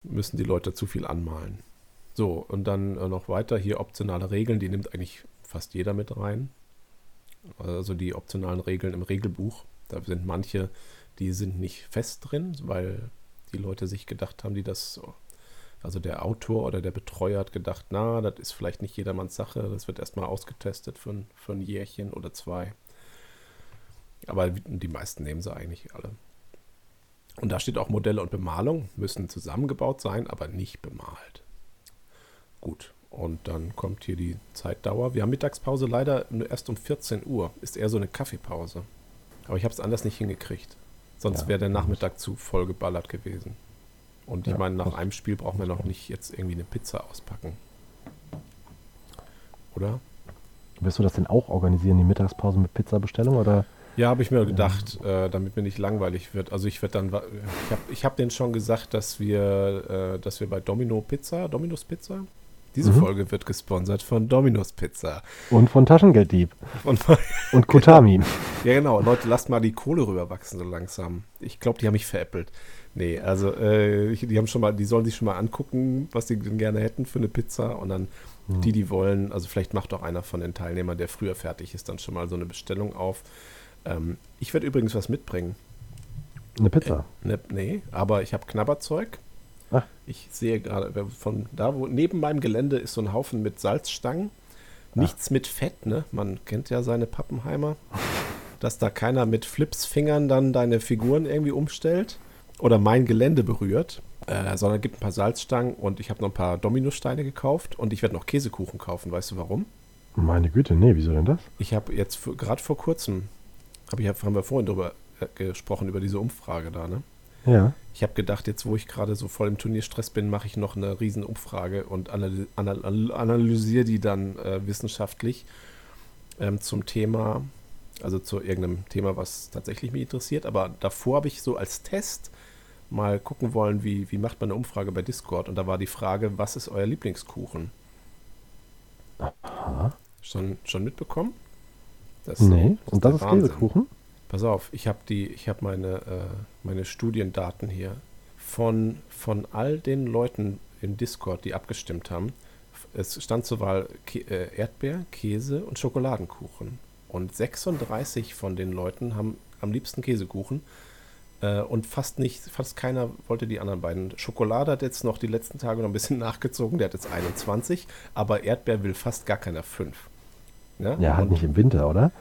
müssen die Leute zu viel anmalen. So, und dann äh, noch weiter hier optionale Regeln, die nimmt eigentlich fast jeder mit rein. Also die optionalen Regeln im Regelbuch. Da sind manche, die sind nicht fest drin, weil die Leute sich gedacht haben, die das, also der Autor oder der Betreuer hat gedacht, na, das ist vielleicht nicht jedermanns Sache, das wird erstmal ausgetestet für, ein- für ein Jährchen oder zwei. Aber die meisten nehmen sie eigentlich alle. Und da steht auch Modelle und Bemalung müssen zusammengebaut sein, aber nicht bemalt. Gut, und dann kommt hier die Zeitdauer. Wir haben Mittagspause leider nur erst um 14 Uhr. Ist eher so eine Kaffeepause. Aber ich habe es anders nicht hingekriegt. Sonst Ja, wäre der. Nachmittag zu voll geballert gewesen. Und ich Ja, meine, nach einem Spiel brauchen wir noch nicht jetzt irgendwie eine Pizza auspacken. Oder? Wirst du das denn auch organisieren, die Mittagspause mit Pizzabestellung oder? Ja, habe ich mir gedacht, äh, damit mir nicht langweilig wird. Also ich werde dann, ich habe ich hab denen schon gesagt, dass wir, äh, dass wir bei Domino Pizza, Domino's Pizza, diese Mhm. Folge wird gesponsert von Domino's Pizza. Und von Taschengelddieb Und, und Kotami. ja genau, Leute, lasst mal die Kohle rüberwachsen so langsam. Ich glaube, die haben mich veräppelt. Nee, also äh, die haben schon mal, die sollen sich schon mal angucken, was die denn gerne hätten für eine Pizza und dann Hm. die, die wollen, also vielleicht macht auch einer von den Teilnehmern, der früher fertig ist, dann schon mal so eine Bestellung auf. Ähm, ich werde übrigens was mitbringen. Eine Pizza. Ne, nee, aber ich habe Knabberzeug. Ach. Ich sehe gerade, von da, wo neben meinem Gelände ist so ein Haufen mit Salzstangen. Nichts mit Fett, ne? Man kennt ja seine Pappenheimer. Dass da keiner mit Flipsfingern dann deine Figuren irgendwie umstellt oder mein Gelände berührt. Äh, sondern gibt ein paar Salzstangen und ich habe noch ein paar Dominosteine gekauft und ich werde noch Käsekuchen kaufen. Weißt du warum? Meine Güte, nee, wieso denn das? Ich habe jetzt gerade vor kurzem, hab ich, haben wir vorhin drüber äh, gesprochen, über diese Umfrage da, ne? Ja. Ich habe gedacht, jetzt wo ich gerade so voll im Turnierstress bin, mache ich noch eine riesen Umfrage und analy anal analysiere die dann äh, wissenschaftlich ähm, zum Thema, also zu irgendeinem Thema, was tatsächlich mich interessiert. Aber davor habe ich so als Test mal gucken wollen, wie, wie macht man eine Umfrage bei Discord. Und da war die Frage, was ist euer Lieblingskuchen? Aha. Schon, schon mitbekommen? Das, nee, das und das ist. Käsekuchen? Pass auf, ich habe die, ich habe meine, äh, meine Studiendaten hier von, von all den Leuten im Discord, die abgestimmt haben. Es stand zur Wahl Ke äh, Erdbeer, Käse und Schokoladenkuchen. Und 36 von den Leuten haben am liebsten Käsekuchen. Äh, und fast nicht, fast keiner wollte die anderen beiden. Schokolade hat jetzt noch die letzten Tage noch ein bisschen nachgezogen, der hat jetzt 21, aber Erdbeer will fast gar keiner 5. Ja, ja halt nicht im Winter, oder?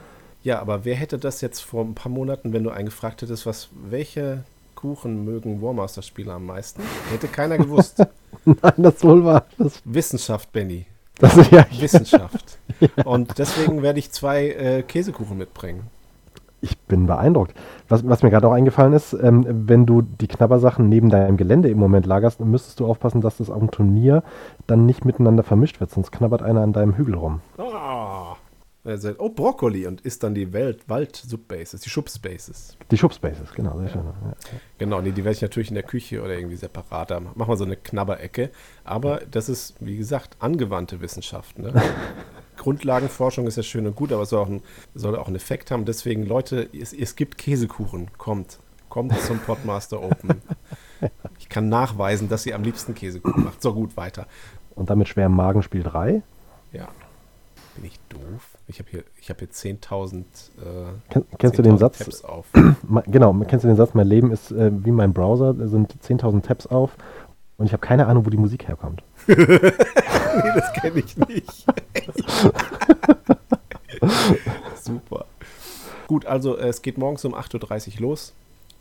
Ja, aber wer hätte das jetzt vor ein paar Monaten, wenn du einen gefragt hättest, was, welche Kuchen mögen Warmaster-Spieler am meisten? Hätte keiner gewusst. Nein, das wohl war. Das Wissenschaft, Benny. Das, ja, Wissenschaft. ja. Und deswegen werde ich zwei äh, Käsekuchen mitbringen. Ich bin beeindruckt. Was, was mir gerade auch eingefallen ist, ähm, wenn du die Knabbersachen neben deinem Gelände im Moment lagerst, müsstest du aufpassen, dass das auf dem Turnier dann nicht miteinander vermischt wird, sonst knabbert einer an deinem Hügel rum. Ah. Er sagt, oh, Brokkoli und ist dann die Welt Wald-Subbases, die Schubspaces. Die Schubspaces, genau, sehr schön. Ja. Genau, nee, die werde ich natürlich in der Küche oder irgendwie separat. Da machen wir so eine Knabberecke. Aber das ist, wie gesagt, angewandte Wissenschaft. Ne? Grundlagenforschung ist ja schön und gut, aber es soll auch, ein, soll auch einen Effekt haben. Deswegen, Leute, es, es gibt Käsekuchen. Kommt. Kommt zum Podmaster Open. Ich kann nachweisen, dass ihr am liebsten Käsekuchen macht. So gut, weiter. Und damit schwer im Magen Spiel 3? Ja. Bin ich doof? Ich habe hier, hab hier 10.000 äh, Ken, Kennst 10 du den Satz? Tabs auf. genau, kennst du den Satz, mein Leben ist äh, wie mein Browser, da sind 10.000 Tabs auf und ich habe keine Ahnung, wo die Musik herkommt. nee, das kenne ich nicht. Super. Gut, also äh, es geht morgens um 8.30 Uhr los.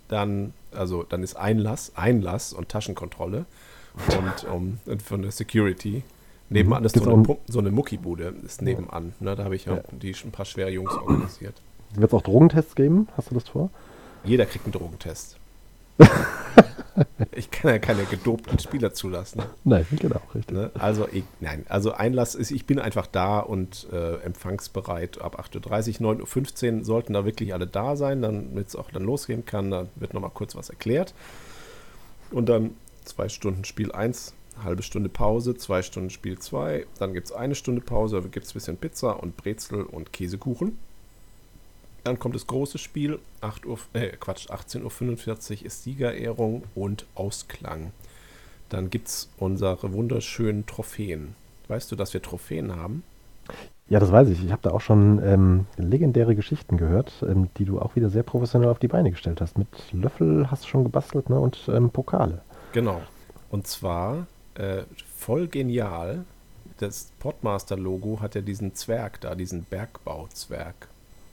Dann, also, dann ist Einlass, Einlass und Taschenkontrolle und, um, und von der Security. Nebenan ist so eine, so eine Muckibude, ist nebenan. Ne, da habe ich ja. die ein paar schwere Jungs organisiert. Wird es auch Drogentests geben? Hast du das vor? Jeder kriegt einen Drogentest. ich kann ja keine gedopten Spieler zulassen. Nein, genau, richtig. Ne? Also, ich, nein, also Einlass ist, ich bin einfach da und äh, empfangsbereit ab 8.30 Uhr, 9.15 Uhr sollten da wirklich alle da sein, damit es auch dann losgehen kann. Da wird nochmal kurz was erklärt. Und dann zwei Stunden Spiel 1, halbe Stunde Pause, zwei Stunden Spiel 2, dann gibt es eine Stunde Pause, da gibt es ein bisschen Pizza und Brezel und Käsekuchen. Dann kommt das große Spiel, 8 Uhr, äh, Quatsch, 18.45 Uhr ist Siegerehrung und Ausklang. Dann gibt es unsere wunderschönen Trophäen. Weißt du, dass wir Trophäen haben? Ja, das weiß ich. Ich habe da auch schon ähm, legendäre Geschichten gehört, ähm, die du auch wieder sehr professionell auf die Beine gestellt hast. Mit Löffel hast du schon gebastelt ne? und ähm, Pokale. Genau. Und zwar äh, voll genial. Das Podmaster-Logo hat ja diesen Zwerg da, diesen Bergbauzwerg.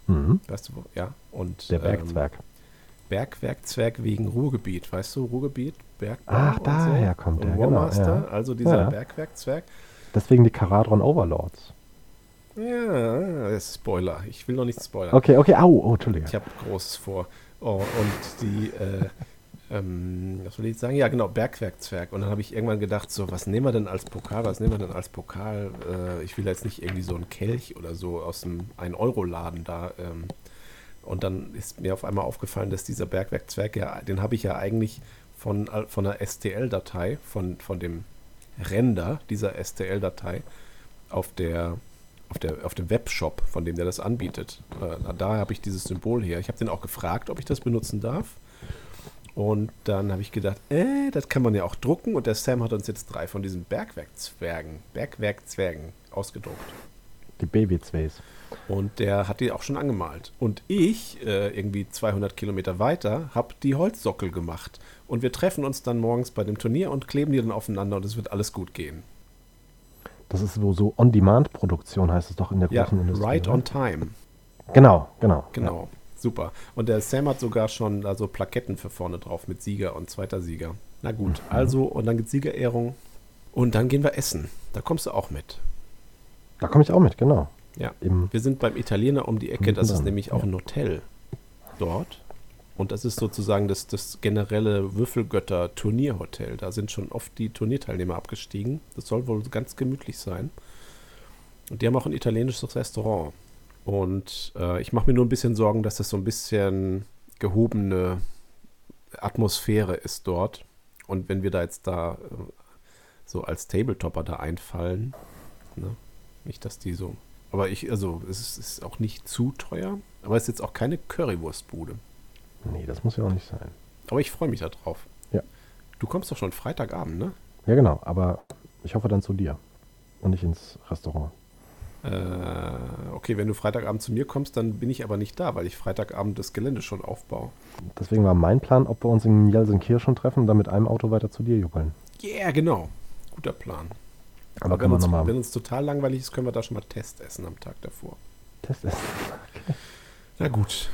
Mhm. Weißt du, wo? ja. Und, Der Bergzwerg. Ähm, Bergwerkzwerg wegen Ruhrgebiet. Weißt du, Ruhrgebiet, Bergbau. Ach, daher so. kommt der. Genau, Warmaster, genau, ja. also dieser ja. Bergwerkzwerg. Deswegen die Karadron Overlords. Ja, Spoiler. Ich will noch nicht spoilern. Okay, okay, au, oh, Entschuldige. Ich habe Großes vor. Oh, und die, äh, ähm, was will ich sagen? Ja, genau, Bergwerkzwerg. Und dann habe ich irgendwann gedacht, so, was nehmen wir denn als Pokal? Was nehmen wir denn als Pokal? Äh, ich will jetzt nicht irgendwie so einen Kelch oder so aus dem 1-Euro-Laden da. Ähm, und dann ist mir auf einmal aufgefallen, dass dieser Bergwerkzwerg, ja, den habe ich ja eigentlich von, von einer STL-Datei, von, von dem Render dieser STL-Datei auf der auf, der, auf dem Webshop, von dem der das anbietet. Äh, da habe ich dieses Symbol her. Ich habe den auch gefragt, ob ich das benutzen darf. Und dann habe ich gedacht, äh, das kann man ja auch drucken. Und der Sam hat uns jetzt drei von diesen Bergwerkzwergen, Bergwerkzwergen ausgedruckt. Die Babyzweis. Und der hat die auch schon angemalt. Und ich, äh, irgendwie 200 Kilometer weiter, habe die Holzsockel gemacht. Und wir treffen uns dann morgens bei dem Turnier und kleben die dann aufeinander und es wird alles gut gehen. Das ist so, so On-Demand-Produktion, heißt es doch in der großen ja, Industrie. Right on time. Genau, genau. Genau. Ja. Super. Und der Sam hat sogar schon also Plaketten für vorne drauf mit Sieger und zweiter Sieger. Na gut, mhm. also, und dann gibt Siegerehrung. Und dann gehen wir essen. Da kommst du auch mit. Da komme ich auch mit, genau. Ja. Im wir sind beim Italiener um die Ecke. Das ist nämlich auch ein Hotel dort. Und das ist sozusagen das, das generelle Würfelgötter-Turnierhotel. Da sind schon oft die Turnierteilnehmer abgestiegen. Das soll wohl ganz gemütlich sein. Und die haben auch ein italienisches Restaurant. Und äh, ich mache mir nur ein bisschen Sorgen, dass das so ein bisschen gehobene Atmosphäre ist dort. Und wenn wir da jetzt da äh, so als Tabletopper da einfallen, ne, Nicht, dass die so. Aber ich, also, es ist, ist auch nicht zu teuer, aber es ist jetzt auch keine Currywurstbude. Nee, das muss ja auch nicht sein. Aber ich freue mich darauf. Ja. Du kommst doch schon Freitagabend, ne? Ja, genau, aber ich hoffe dann zu dir und nicht ins Restaurant. Äh, okay, wenn du Freitagabend zu mir kommst, dann bin ich aber nicht da, weil ich Freitagabend das Gelände schon aufbaue. Deswegen war mein Plan, ob wir uns in Jelsenkirchen treffen und dann mit einem Auto weiter zu dir juckeln. Ja, yeah, genau. Guter Plan. Aber, Aber wenn uns, wenn uns total langweilig ist, können wir da schon mal Test essen am Tag davor. Test essen. Na gut.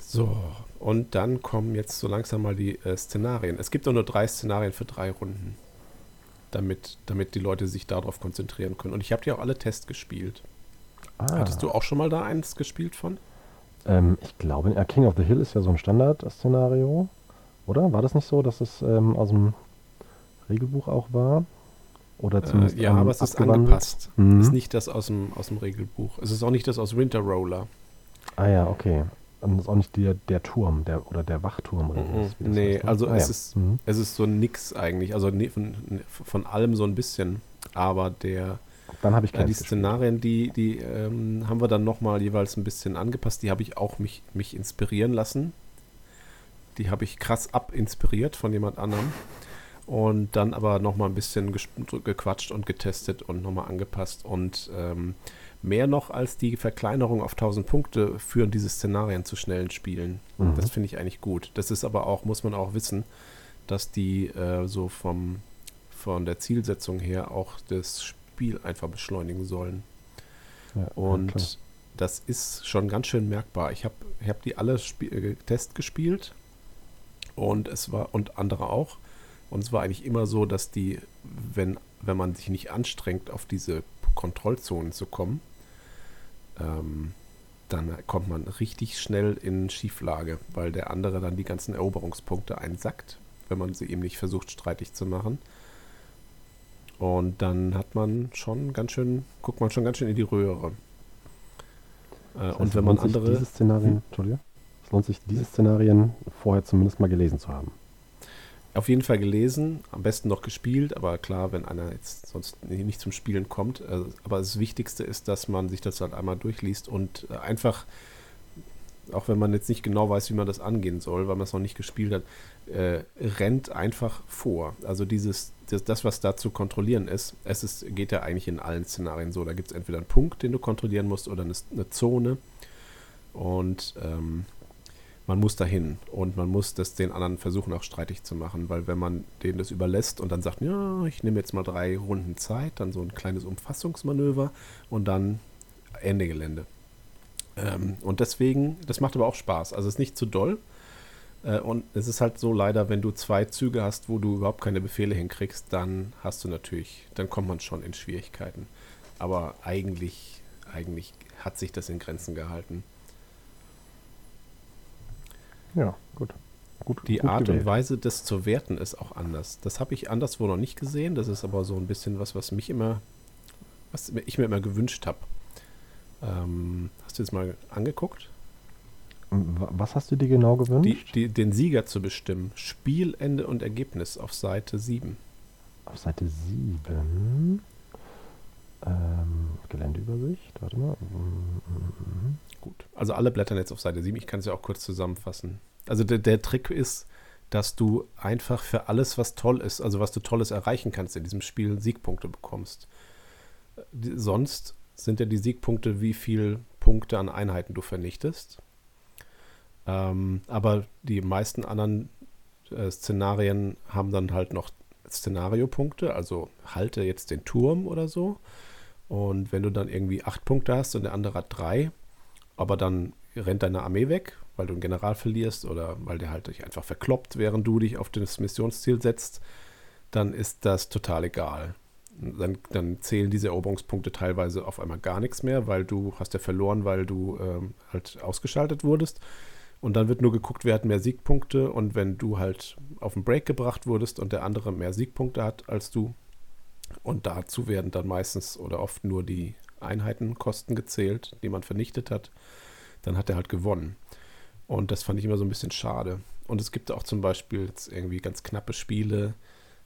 So, und dann kommen jetzt so langsam mal die äh, Szenarien. Es gibt doch nur drei Szenarien für drei Runden, damit, damit die Leute sich darauf konzentrieren können. Und ich habe die auch alle Tests gespielt. Ah, Hattest du auch schon mal da eins gespielt von? ähm, ich glaube, King of the Hill ist ja so ein Standard-Szenario, oder? War das nicht so, dass es ähm, aus dem Regelbuch auch war? Oder zumindest Äh, ja, ähm, aber es ist angepasst. Mhm. Es ist nicht das aus dem, aus dem Regelbuch. Es ist auch nicht das aus Winter Roller. Ah ja, okay. Das ist auch nicht der, der Turm der, oder der Wachturm oder wie das Nee, heißt, ne? also ah, es ja. ist- Mhm. Es ist so nix eigentlich. Also ne- von, von allem so ein bisschen. Aber der, Dann habe ich Ja, keins die. Szenarien, die, die ähm, haben wir dann nochmal jeweils ein bisschen angepasst. Die habe ich auch mich, mich inspirieren lassen. Die habe ich krass abinspiriert von jemand anderem. Und dann aber nochmal ein bisschen gequatscht und getestet und nochmal angepasst. Und ähm, mehr noch als die Verkleinerung auf 1000 Punkte führen diese Szenarien zu schnellen Spielen. Mhm. Das finde ich eigentlich gut. Das ist aber auch, muss man auch wissen, dass die äh, so vom, von der Zielsetzung her auch das Spiel einfach beschleunigen sollen. Ja, Und klar. das ist schon ganz schön merkbar. Ich habe ich hab die alle äh, Test gespielt und es war und andere auch. Und es war eigentlich immer so, dass die, wenn, wenn man sich nicht anstrengt, auf diese Kontrollzonen zu kommen, ähm, dann kommt man richtig schnell in Schieflage, weil der andere dann die ganzen Eroberungspunkte einsackt, wenn man sie eben nicht versucht, streitig zu machen. Und dann hat man schon ganz schön, guckt man schon ganz schön in die Röhre. Äh, Das heißt, und wenn man andere. Diese Szenarien, Entschuldige. Es lohnt sich, diese Szenarien vorher zumindest mal gelesen zu haben. Auf jeden Fall gelesen, am besten noch gespielt, aber klar, wenn einer jetzt sonst nicht zum Spielen kommt. Äh, aber das Wichtigste ist, dass man sich das halt einmal durchliest und äh, einfach, auch wenn man jetzt nicht genau weiß, wie man das angehen soll, weil man es noch nicht gespielt hat, äh, rennt einfach vor. Also dieses, das, das, was da zu kontrollieren ist, es ist, geht ja eigentlich in allen Szenarien so. Da gibt es entweder einen Punkt, den du kontrollieren musst, oder eine, eine Zone. Und ähm, man muss dahin und man muss das den anderen versuchen auch streitig zu machen, weil wenn man denen das überlässt und dann sagt, ja, ich nehme jetzt mal drei Runden Zeit, dann so ein kleines Umfassungsmanöver und dann Ende Gelände. Ähm, und deswegen, das macht aber auch Spaß. Also es ist nicht zu doll. Äh, und es ist halt so leider, wenn du zwei Züge hast, wo du überhaupt keine Befehle hinkriegst, dann hast du natürlich, dann kommt man schon in Schwierigkeiten. Aber eigentlich, eigentlich hat sich das in Grenzen gehalten. Ja, gut. gut Die gut Art gewählt. und Weise, das zu werten, ist auch anders. Das habe ich anderswo noch nicht gesehen. Das ist aber so ein bisschen was, was mich immer, was ich mir immer gewünscht habe. Ähm, hast du jetzt mal angeguckt? Wa- Was hast du dir genau Die, gewünscht? die, den Sieger zu bestimmen. Spielende und Ergebnis auf Seite 7. Auf Seite 7. Ähm, Geländeübersicht, warte mal. Mhm. Gut. Also alle blättern jetzt auf Seite 7. Ich kann es ja auch kurz zusammenfassen. Also der, der Trick ist, dass du einfach für alles, was toll ist, also was du Tolles erreichen kannst in diesem Spiel, Siegpunkte bekommst. Sonst sind ja die Siegpunkte, wie viel Punkte an Einheiten du vernichtest. Ähm, aber die meisten anderen äh, Szenarien haben dann halt noch Szenariopunkte, also halte jetzt den Turm oder so. Und wenn du dann irgendwie acht Punkte hast und der andere hat drei, aber dann rennt deine Armee weg, weil du einen General verlierst oder weil der halt dich einfach verkloppt, während du dich auf das Missionsziel setzt, dann ist das total egal. Dann, dann zählen diese Eroberungspunkte teilweise auf einmal gar nichts mehr, weil du hast ja verloren, weil du ähm, halt ausgeschaltet wurdest. Und dann wird nur geguckt, wer hat mehr Siegpunkte. Und wenn du halt auf den Break gebracht wurdest und der andere mehr Siegpunkte hat als du, und dazu werden dann meistens oder oft nur die Einheitenkosten gezählt, die man vernichtet hat, dann hat er halt gewonnen. Und das fand ich immer so ein bisschen schade. Und es gibt auch zum Beispiel jetzt irgendwie ganz knappe Spiele,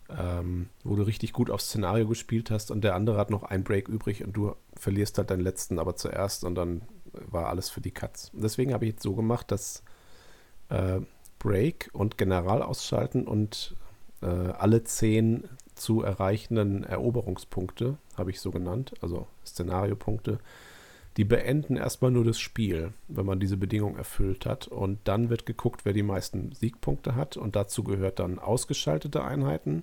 ähm, wo du richtig gut aufs Szenario gespielt hast und der andere hat noch ein Break übrig und du verlierst halt deinen letzten aber zuerst und dann war alles für die Cuts. Deswegen habe ich jetzt so gemacht, dass äh, Break und General ausschalten und äh, alle zehn zu erreichenden Eroberungspunkte, habe ich so genannt, also Szenariopunkte, die beenden erstmal nur das Spiel, wenn man diese Bedingung erfüllt hat. Und dann wird geguckt, wer die meisten Siegpunkte hat. Und dazu gehört dann ausgeschaltete Einheiten.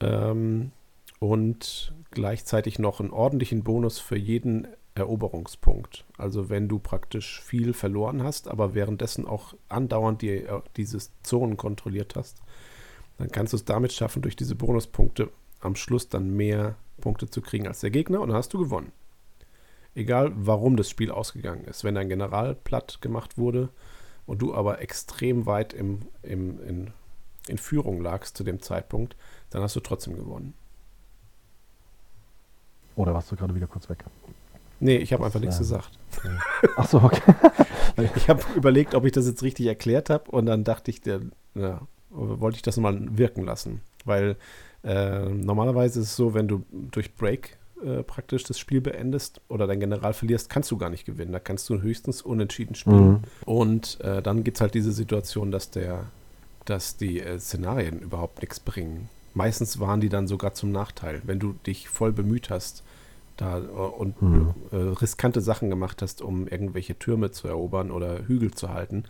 Ähm, und gleichzeitig noch einen ordentlichen Bonus für jeden Eroberungspunkt. Also wenn du praktisch viel verloren hast, aber währenddessen auch andauernd die, äh, diese Zonen kontrolliert hast, dann kannst du es damit schaffen, durch diese Bonuspunkte am Schluss dann mehr Punkte zu kriegen als der Gegner und dann hast du gewonnen. Egal, warum das Spiel ausgegangen ist. Wenn dein General platt gemacht wurde und du aber extrem weit im, im, in, in Führung lagst zu dem Zeitpunkt, dann hast du trotzdem gewonnen. Oder warst du gerade wieder kurz weg? Nee, ich habe einfach nichts gesagt. Ach so, okay. ich habe überlegt, ob ich das jetzt richtig erklärt habe und dann dachte ich, der, ja, wollte ich das mal wirken lassen. Weil äh, normalerweise ist es so, wenn du durch Break äh, praktisch das Spiel beendest oder dein General verlierst, kannst du gar nicht gewinnen. Da kannst du höchstens unentschieden spielen. Mhm. Und äh, dann gibt es halt diese Situation, dass der, dass die äh, Szenarien überhaupt nichts bringen. Meistens waren die dann sogar zum Nachteil. Wenn du dich voll bemüht hast, da äh, und mhm. äh, riskante Sachen gemacht hast, um irgendwelche Türme zu erobern oder Hügel zu halten.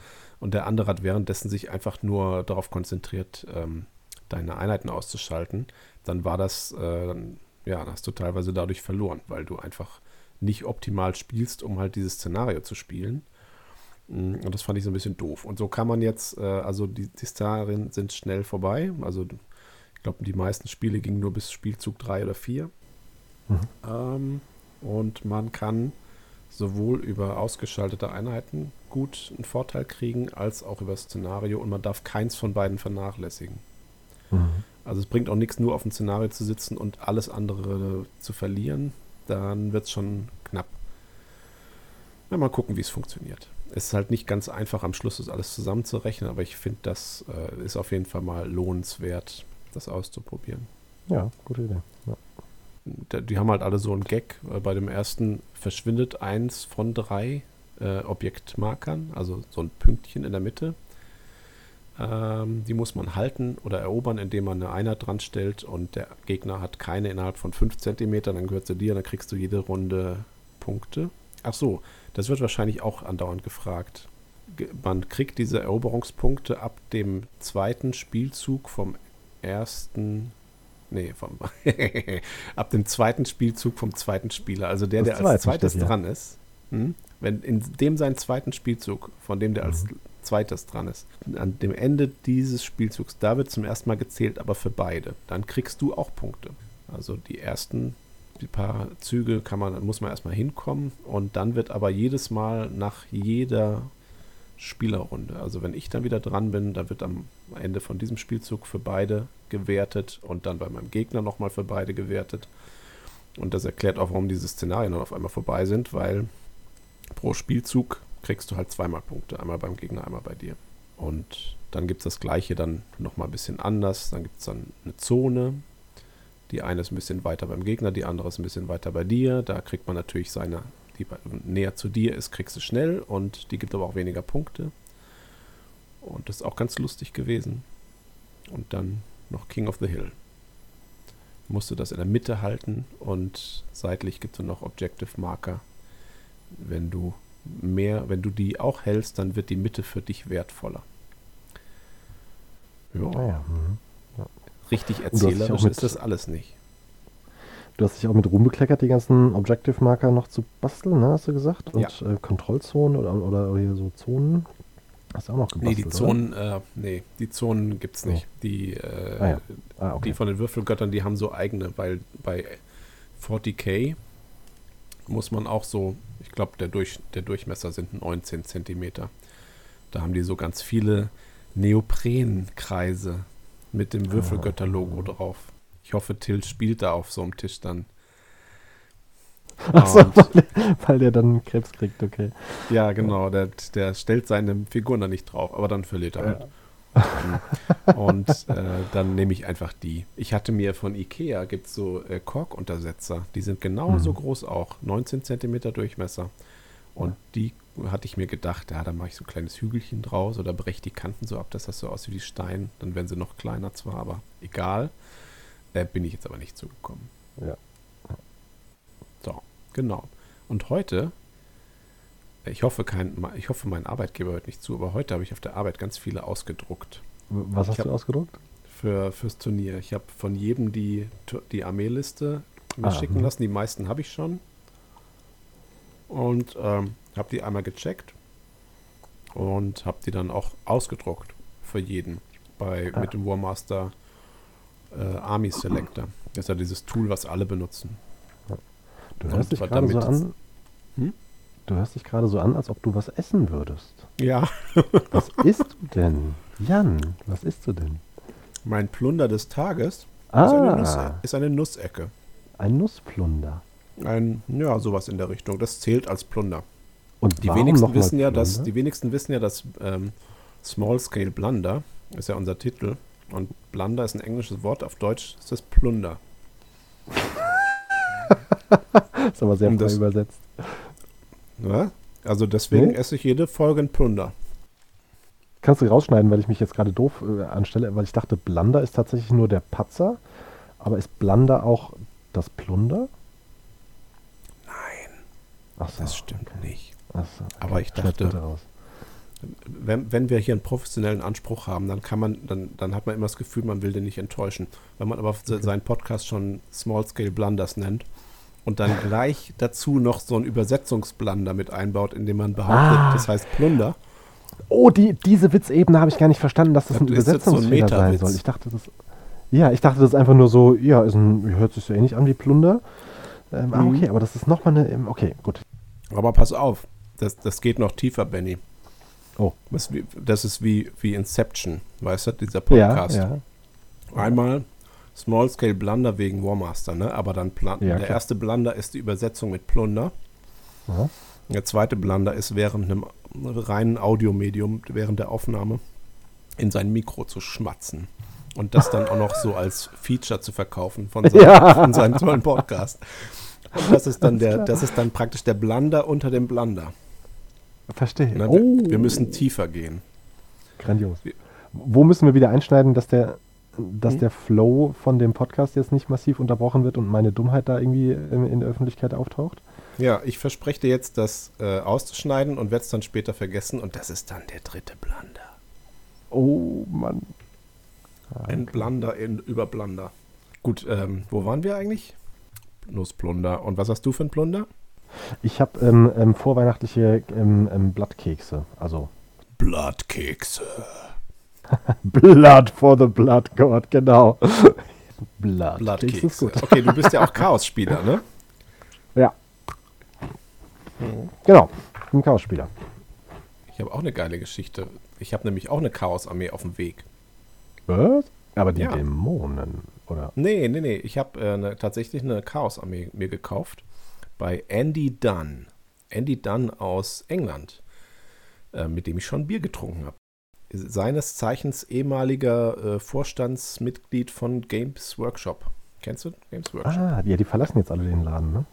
Und der andere hat währenddessen sich einfach nur darauf konzentriert, ähm, deine Einheiten auszuschalten. Dann war das, äh, ja, dann hast du teilweise dadurch verloren, weil du einfach nicht optimal spielst, um halt dieses Szenario zu spielen. Mm, und das fand ich so ein bisschen doof. Und so kann man jetzt, äh, also die, die Szenarien sind schnell vorbei. Also ich glaube, die meisten Spiele gingen nur bis Spielzug 3 oder 4. Mhm. Ähm, und man kann sowohl über ausgeschaltete Einheiten gut einen Vorteil kriegen, als auch über das Szenario und man darf keins von beiden vernachlässigen. Mhm. Also es bringt auch nichts, nur auf dem Szenario zu sitzen und alles andere zu verlieren. Dann wird es schon knapp. Ja, mal gucken, wie es funktioniert. Es ist halt nicht ganz einfach, am Schluss das alles zusammenzurechnen, aber ich finde, das äh, ist auf jeden Fall mal lohnenswert, das auszuprobieren. Ja, gute Idee. Ja die haben halt alle so einen Gag. Bei dem ersten verschwindet eins von drei äh, Objektmarkern, also so ein Pünktchen in der Mitte. Ähm, die muss man halten oder erobern, indem man eine Einheit dran stellt und der Gegner hat keine innerhalb von 5 cm, dann gehört sie dir, dann kriegst du jede Runde Punkte. Ach so, das wird wahrscheinlich auch andauernd gefragt. Man kriegt diese Eroberungspunkte ab dem zweiten Spielzug vom ersten Nee, vom, ab dem zweiten Spielzug vom zweiten Spieler. Also der, das der als zweites dran ist. Hm? Wenn in dem seinen zweiten Spielzug, von dem der als mhm. zweites dran ist, an dem Ende dieses Spielzugs, da wird zum ersten Mal gezählt, aber für beide. Dann kriegst du auch Punkte. Also die ersten die paar Züge kann man, muss man erstmal hinkommen und dann wird aber jedes Mal nach jeder Spielerrunde. Also wenn ich dann wieder dran bin, dann wird am Ende von diesem Spielzug für beide gewertet und dann bei meinem Gegner nochmal für beide gewertet. Und das erklärt auch, warum diese Szenarien dann auf einmal vorbei sind, weil pro Spielzug kriegst du halt zweimal Punkte. Einmal beim Gegner, einmal bei dir. Und dann gibt es das gleiche dann nochmal ein bisschen anders. Dann gibt es dann eine Zone. Die eine ist ein bisschen weiter beim Gegner, die andere ist ein bisschen weiter bei dir. Da kriegt man natürlich seine die näher zu dir ist, kriegst du schnell und die gibt aber auch weniger Punkte. Und das ist auch ganz lustig gewesen. Und dann noch King of the Hill. Musst du das in der Mitte halten und seitlich gibt es noch Objective Marker. Wenn du mehr, wenn du die auch hältst, dann wird die Mitte für dich wertvoller. Ja. Ah ja. Mhm. ja. Richtig erzählerisch ist das alles nicht. Du hast dich auch mit Ruhm bekleckert, die ganzen Objective-Marker noch zu basteln, ne, hast du gesagt? Und ja. äh, Kontrollzonen oder, oder hier so Zonen. Hast du auch noch gebastelt, Nee, die Zonen, äh, nee, die Zonen gibt es nicht. Oh. Die, äh, ah, ja. ah, okay. die von den Würfelgöttern, die haben so eigene, weil bei 40k muss man auch so, ich glaube, der, Durch, der Durchmesser sind 19 Zentimeter. Da haben die so ganz viele Neoprenkreise mit dem ah. Würfelgötter-Logo drauf. Ich hoffe, Till spielt da auf so einem Tisch dann. Achso, weil, weil der dann Krebs kriegt, okay. Ja, genau. Der, der stellt seine Figuren da nicht drauf, aber dann verliert er halt. und äh, dann nehme ich einfach die. Ich hatte mir von Ikea, gibt es so äh, Korkuntersetzer, die sind genauso Mhm. groß auch, 19 Zentimeter Durchmesser. Und die hatte ich mir gedacht, ja, da mache ich so ein kleines Hügelchen draus oder breche die Kanten so ab, dass das so aussieht wie Stein. Dann werden sie noch kleiner zwar, aber egal. Äh, bin ich jetzt aber nicht zugekommen. Ja. So, genau. Und heute, ich hoffe, kein, ich hoffe, mein Arbeitgeber hört nicht zu, aber heute habe ich auf der Arbeit ganz viele ausgedruckt Was hast Ich du hab- ausgedruckt? für, fürs Turnier. Ich habe von jedem die, die Armeeliste mir Ah, schicken mhm. lassen. Die meisten habe ich schon. Und ähm, habe die einmal gecheckt und habe die dann auch ausgedruckt für jeden bei, Ah. mit dem Warmaster äh, Army Selector. Das ist ja dieses Tool, was alle benutzen. Du hörst dich gerade so an. Hm? Du hörst dich gerade so an, als ob du was essen würdest. Ja, Was isst du denn? Jan, was isst du denn? mein Plunder des Tages Ah, ist, eine Nuss, ist eine Nussecke. ein Nussplunder. Ein, ja, sowas in der Richtung. Das zählt als Plunder. Und Die wenigsten wissen ja, dass die wenigsten wissen ja, dass ähm, Small Scale Blunder ist ja unser Titel und Blunder ist ein englisches Wort. Auf Deutsch ist das Plunder. ist aber sehr frei das- übersetzt. Ja? Also deswegen Nee? esse ich jede Folge ein Plunder. Kannst du rausschneiden, weil ich mich jetzt gerade doof äh, anstelle, weil ich dachte, Blunder ist tatsächlich nur der Patzer, aber ist Blunder auch das Plunder? Nein, Ach so, das stimmt okay. nicht. Ach so, Aber ich dachte-. Wenn, wenn wir hier einen professionellen Anspruch haben, dann kann man, dann, dann hat man immer das Gefühl, man will den nicht enttäuschen. Wenn man aber se- seinen Podcast schon Small Scale Blunders nennt und dann gleich dazu noch so einen Übersetzungsblunder mit einbaut, indem man behauptet, Ah. das heißt Plunder, Oh, die, diese Witzebene habe ich gar nicht verstanden, dass das Das ein ist jetzt so ein Übersetzungsfehler sein soll. Ich dachte, das. Ja, ich dachte, das ist einfach nur so, ja, ist ein, hört sich so ähnlich an wie Plunder. Ähm, Ah, Mhm. okay, aber das ist nochmal eine. ähm, Okay, gut. Aber pass auf, das, das geht noch tiefer, Benny. Oh. Das, ist wie, das ist wie, wie Inception, weißt du, dieser Ja, Podcast. ja. Einmal Small Scale Blunder wegen Warmaster, ne? Aber dann Plan Ja, der erste Blunder ist die Übersetzung mit Plunder. Ja. Der zweite Blunder ist während einem reinen Audiomedium, während der Aufnahme, in sein Mikro zu schmatzen. Und das dann auch noch so als Feature zu verkaufen von seinem, Ja. von seinem tollen Podcast. Und das ist dann der, das ist dann praktisch der Blunder unter dem Blunder. Verstehe. Ne? Oh, Wir, wir müssen tiefer gehen. Grandios. Wo müssen wir wieder einschneiden, dass der, dass Hm? der Flow von dem Podcast jetzt nicht massiv unterbrochen wird und meine Dummheit da irgendwie in, in der Öffentlichkeit auftaucht? Ja, ich verspreche dir jetzt, das äh, auszuschneiden und werde es dann später vergessen. Und das ist dann der dritte Blunder. Oh Mann. Ah, Ein okay. Blunder in, über Blunder. Gut, ähm, wo waren wir eigentlich? Nussplunder. Und was hast du für ein Plunder? Ich habe ähm, ähm, vorweihnachtliche ähm, ähm, Blattkekse. Also Blattkekse. Blood for the Blood God, genau. Blood. Ist gut. Okay, du bist ja auch Chaos-Spieler, ne? Ja. Genau. Ein Chaos-Spieler. Ich habe auch eine geile Geschichte. Ich habe nämlich auch eine Chaos-Armee auf dem Weg. Was? Aber die Ja. Dämonen, oder? Nee, nee, nee. Ich habe äh, ne, tatsächlich eine Chaos-Armee mir gekauft bei Andy Dunn. Andy Dunn aus England, äh, mit dem ich schon Bier getrunken habe. Seines Zeichens ehemaliger äh, Vorstandsmitglied von Games Workshop. Kennst du Games Workshop? Ah, ja, die verlassen jetzt alle den Laden, ne?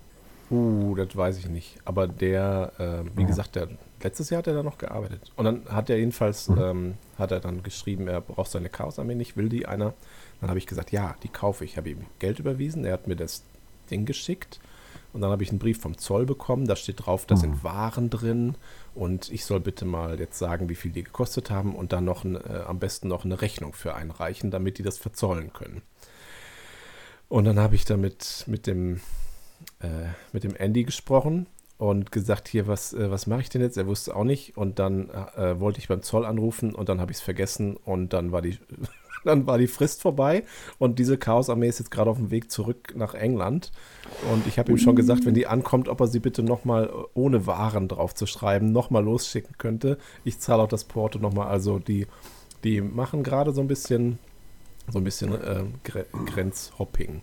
Uh, das weiß ich nicht. Aber der, äh, wie Ja. gesagt, der, letztes Jahr hat er da noch gearbeitet. Und dann hat er jedenfalls, Mhm. ähm, hat er dann geschrieben, er braucht seine Chaos-Armee nicht, will die einer. Dann habe ich gesagt, ja, die kaufe ich. Habe ihm Geld überwiesen, er hat mir das Ding geschickt. Und dann habe ich einen Brief vom Zoll bekommen, da steht drauf, da Mhm. sind Waren drin und ich soll bitte mal jetzt sagen, wie viel die gekostet haben und dann noch äh, am besten noch eine Rechnung für einreichen, damit die das verzollen können. Und dann habe ich damit mit dem äh, mit dem Andy gesprochen und gesagt, hier, was, äh, was mache ich denn jetzt? Er wusste auch nicht. Und dann äh, wollte ich beim Zoll anrufen und dann habe ich es vergessen und dann war die, dann war die Frist vorbei und diese Chaos-Armee ist jetzt gerade auf dem Weg zurück nach England. Und ich habe ihm schon gesagt, wenn die ankommt, ob er sie bitte nochmal ohne Waren drauf zu schreiben, nochmal losschicken könnte. Ich zahle auch das Porto nochmal. Also die, die machen gerade so ein bisschen, so ein bisschen äh, Gre Grenzhopping.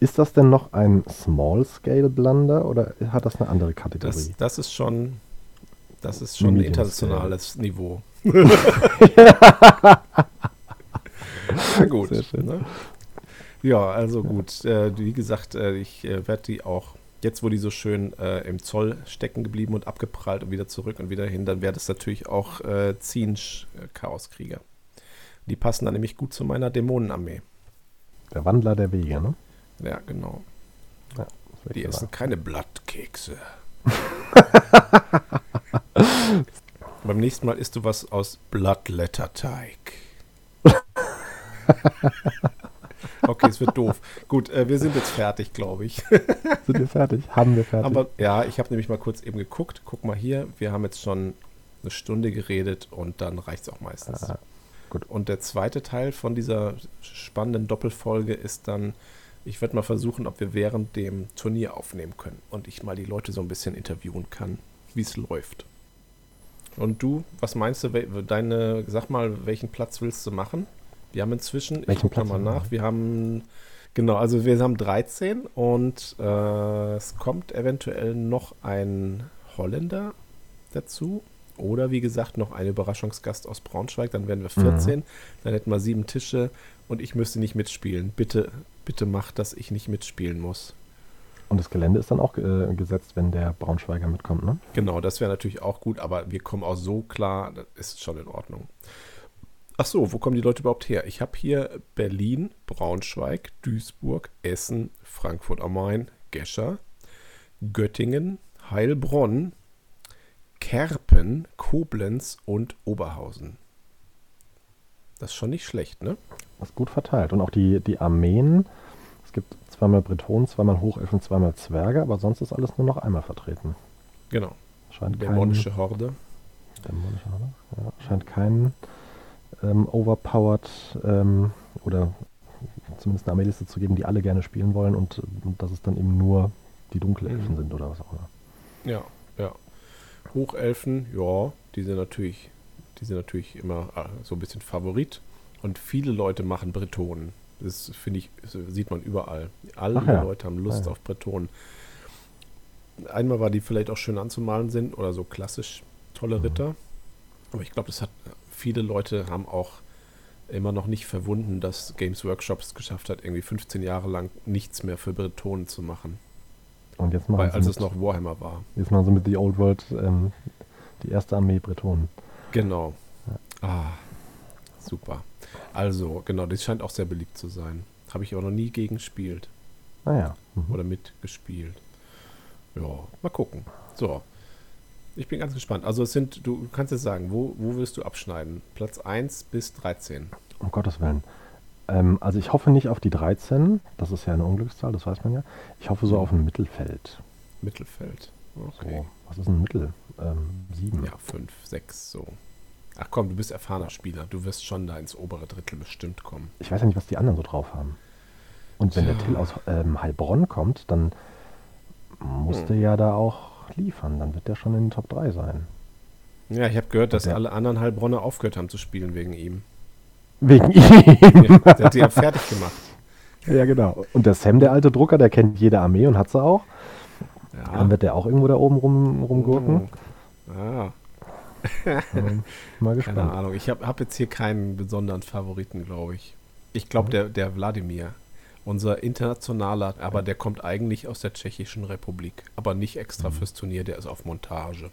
Ist das denn noch ein Small-Scale Blunder oder hat das eine andere Kategorie? Das, das ist schon, Das ist schon ein internationales Niveau. Na gut. Sehr schön. Ne? Ja, also gut. Äh, wie gesagt, äh, ich äh, werde die auch, jetzt wo die so schön äh, im Zoll stecken geblieben und abgeprallt und wieder zurück und wieder hin, dann wäre das natürlich auch äh, Zinsch äh, Chaoskrieger. Die passen dann nämlich gut zu meiner Dämonenarmee. Der Wandler der Wege, ne? Ja, genau. Wird Die ja essen keine Blattkekse. Beim nächsten Mal isst du was aus Blattletterteig. okay, es wird doof. Gut, äh, wir sind jetzt fertig, glaube ich. Sind wir fertig? Haben wir fertig? Aber ja, ich habe nämlich mal kurz eben geguckt. Guck mal hier, wir haben jetzt schon eine Stunde geredet und dann reicht es auch meistens. Ah, gut. Und der zweite Teil von dieser spannenden Doppelfolge ist dann, ich werde mal versuchen, ob wir während dem Turnier aufnehmen können und ich mal die Leute so ein bisschen interviewen kann, wie es läuft. Und du, was meinst du, deine, sag mal, welchen Platz willst du machen? Wir haben inzwischen, ich Welchen guck Platz mal nach, wir haben, genau, also wir haben 13 und äh, es kommt eventuell noch ein Holländer dazu. Oder wie gesagt, noch ein Überraschungsgast aus Braunschweig, dann wären wir 14, dann hätten wir sieben Tische und ich müsste nicht mitspielen. Bitte, bitte mach, dass ich nicht mitspielen muss. Und das Gelände ist dann auch äh, gesetzt, wenn der Braunschweiger mitkommt, ne? Genau, das wäre natürlich auch gut, aber wir kommen auch so klar, das ist schon in Ordnung. Ach so, wo kommen die Leute überhaupt her? Ich habe hier Berlin, Braunschweig, Duisburg, Essen, Frankfurt am Main, Gescher, Göttingen, Heilbronn, Kerpen, Koblenz und Oberhausen. Das ist schon nicht schlecht, ne? Das ist gut verteilt. Und auch die, die Armeen, es gibt zweimal Bretonen, zweimal Hochelfen, zweimal Zwerge, aber sonst ist alles nur noch einmal vertreten. Genau. Scheint kein, Dämonische Horde. Dämonische Horde? Ja, scheint kein ähm, overpowered ähm, oder zumindest eine Armeeliste zu geben, die alle gerne spielen wollen und, und dass es dann eben nur die Dunkelelfen Mhm. sind oder was auch immer. Ja, ja. Hochelfen, ja, die sind natürlich, die sind natürlich immer äh, so ein bisschen Favorit. Und viele Leute machen Bretonen. Das finde ich, das sieht man überall. Alle ja. Leute haben Lust Ah ja. auf Bretonen. Einmal, weil die vielleicht auch schön anzumalen sind oder so klassisch tolle Mhm. Ritter. Aber ich glaube, das hat viele Leute haben auch immer noch nicht verwunden, dass Games Workshops es geschafft hat, irgendwie 15 Jahre lang nichts mehr für Bretonen zu machen. Und jetzt machen, Weil, als mit, es noch Warhammer war. jetzt machen sie mit The Old World ähm, die erste Armee Bretonen. Genau. Ah, super. Also, genau, das scheint auch sehr beliebt zu sein. Habe ich aber noch nie gegen gespielt Naja. Mhm. oder mitgespielt. Ja, mal gucken. So. Ich bin ganz gespannt. Also es sind, du kannst jetzt sagen, wo, wo wirst du abschneiden? Platz 1 bis 13. Um Gottes Willen. Ähm, also ich hoffe nicht auf die 13, das ist ja eine Unglückszahl, das weiß man ja. Ich hoffe so auf ein Mittelfeld. Mittelfeld. Okay. So, was ist ein Mittel? Ähm, sieben. Ja, 5, 6, so. Ach komm, du bist erfahrener Spieler. Du wirst schon da ins obere Drittel bestimmt kommen. Ich weiß ja nicht, was die anderen so drauf haben. Und wenn der Tja. Till aus ähm, Heilbronn kommt, dann muss Hm. der ja da auch liefern. Dann wird der schon in den Top 3 sein. Ja, ich habe gehört, dass der- alle anderen Heilbronner aufgehört haben zu spielen wegen ihm. Wegen ihm. Ja, der hat die ja fertig gemacht. ja, genau. Und der Sam, der alte Drucker, der kennt jede Armee und hat sie auch. Ja. Dann wird der auch irgendwo da oben rum, rumgurken. Ah, Ähm, mal keine gespannt. Ahnung. Ich habe hab jetzt hier keinen besonderen Favoriten, glaube ich. Ich glaube, der, der Wladimir, unser internationaler, aber der kommt eigentlich aus der Tschechischen Republik, aber nicht extra Mhm. fürs Turnier, der ist auf Montage.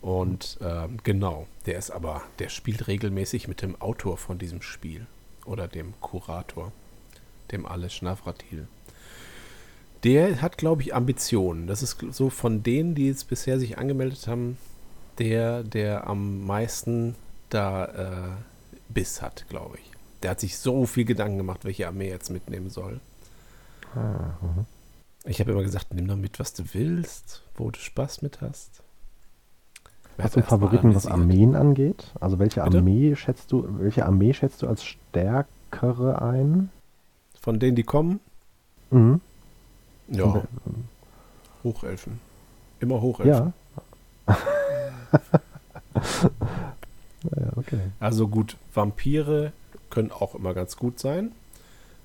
Und ähm, genau, der ist aber, der spielt regelmäßig mit dem Autor von diesem Spiel oder dem Kurator, dem Ales Navratil. Der hat, glaube ich, Ambitionen. Das ist so von denen, die jetzt bisher sich angemeldet haben, der, der am meisten da äh, Biss hat, glaube ich. Der hat sich so viel Gedanken gemacht, welche Armee er jetzt mitnehmen soll. Ah, mhm. Ich habe immer gesagt, nimm doch mit, was du willst, wo du Spaß mit hast. Wer Hast du einen Favoriten, was? Armeen angeht? Also welche Bitte? Armee schätzt du, welche Armee schätzt du als stärkere ein? Von denen, die kommen? Mhm. Ja, Hochelfen. Immer Hochelfen. Ja. ja, okay. Also gut, Vampire können auch immer ganz gut sein,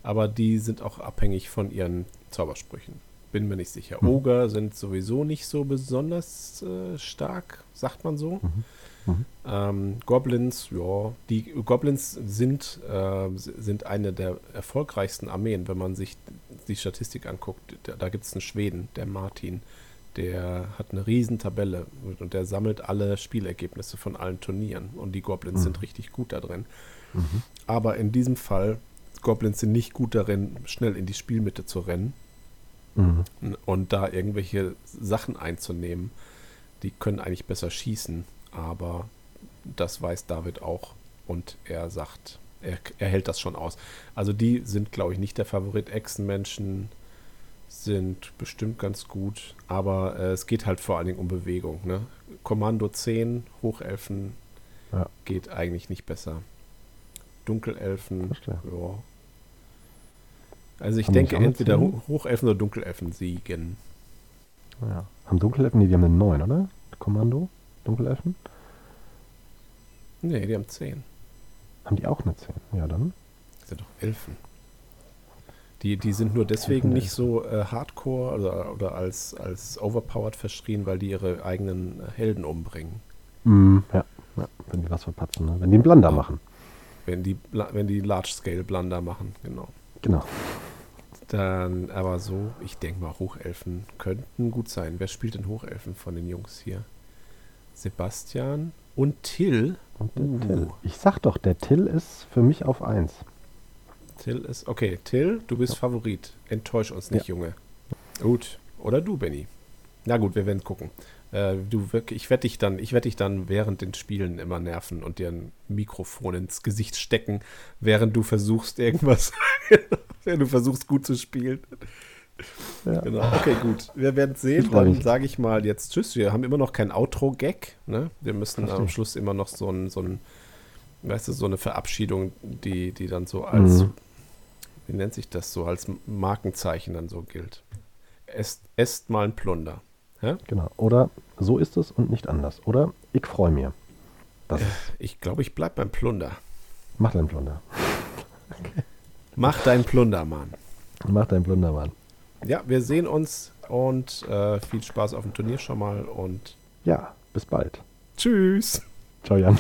aber die sind auch abhängig von ihren Zaubersprüchen. bin mir nicht sicher. Mhm. Oger sind sowieso nicht so besonders äh, stark, sagt man so. Mhm. Mhm. Ähm, Goblins, ja, die Goblins sind, äh, sind eine der erfolgreichsten Armeen, wenn man sich die Statistik anguckt. Da, da gibt es einen Schweden, der Martin, der hat eine riesen Tabelle und der sammelt alle Spielergebnisse von allen Turnieren und die Goblins Mhm. sind richtig gut da drin. Mhm. Aber in diesem Fall, Goblins sind nicht gut darin, schnell in die Spielmitte zu rennen Mhm. und da irgendwelche Sachen einzunehmen. Die können eigentlich besser schießen, aber das weiß David auch und er sagt, er, er hält das schon aus. Also die sind, glaube ich, nicht der Favorit. Echsenmenschen sind bestimmt ganz gut, aber äh, es geht halt vor allen Dingen um Bewegung. Ne? Kommando 10, Hochelfen Ja. geht eigentlich nicht besser. Dunkelelfen, Verstehe. ja. Also ich Haben denke, entweder? Ho- Hochelfen oder Dunkelelfen siegen. Ja. Haben Dunkelelfen, nee, die haben eine 9, oder? Kommando? Dunkelelfen? Nee, die haben 10. Haben die auch eine 10? Ja, dann. Das sind doch Elfen. Die, die sind nur deswegen Elfen, nicht so äh, hardcore oder, oder als, als overpowered verschrien, weil die ihre eigenen Helden umbringen. Mhm. Ja. ja. Wenn die was verpatzen, ne? Wenn die einen Blunder machen. Wenn die, wenn die Large-Scale-Blunder machen, genau. Genau. Dann aber so, ich denke mal, Hochelfen könnten gut sein. Wer spielt denn Hochelfen von den Jungs hier? Sebastian und Till. Und der Uh. Till. Ich sag doch, der Till ist für mich auf 1. Till ist. Okay, Till, du bist Favorit. Enttäusch uns nicht, Junge. Gut. Oder du, Benny. Na gut, wir werden gucken. Äh, du wirklich, ich werde dich dann, ich werde dich dann während den Spielen immer nerven und dir ein Mikrofon ins Gesicht stecken, während du versuchst irgendwas, während du versuchst gut zu spielen. Ja. Genau. Okay, gut. Wir werden sehen. Dann sage ich mal jetzt Tschüss. Wir haben immer noch kein Outro-Gag. Ne? Wir müssen Verstehe. am Schluss immer noch so ein, so ein, weißt du, so eine Verabschiedung, die, die dann so als, Mhm. wie nennt sich das so, als Markenzeichen dann so gilt. Esst, esst mal ein Plunder. Ja? Genau. Oder so ist es und nicht anders. Oder ich freue mich. Das ist, Ich glaube, ich bleib beim Plunder. mach dein Plunder. Mach dein Plunder, Mann. Mach dein Plunder, Mann. Ja, wir sehen uns und äh, viel Spaß auf dem Turnier schon mal und Ja, bis bald. tschüss. Ciao, Jan.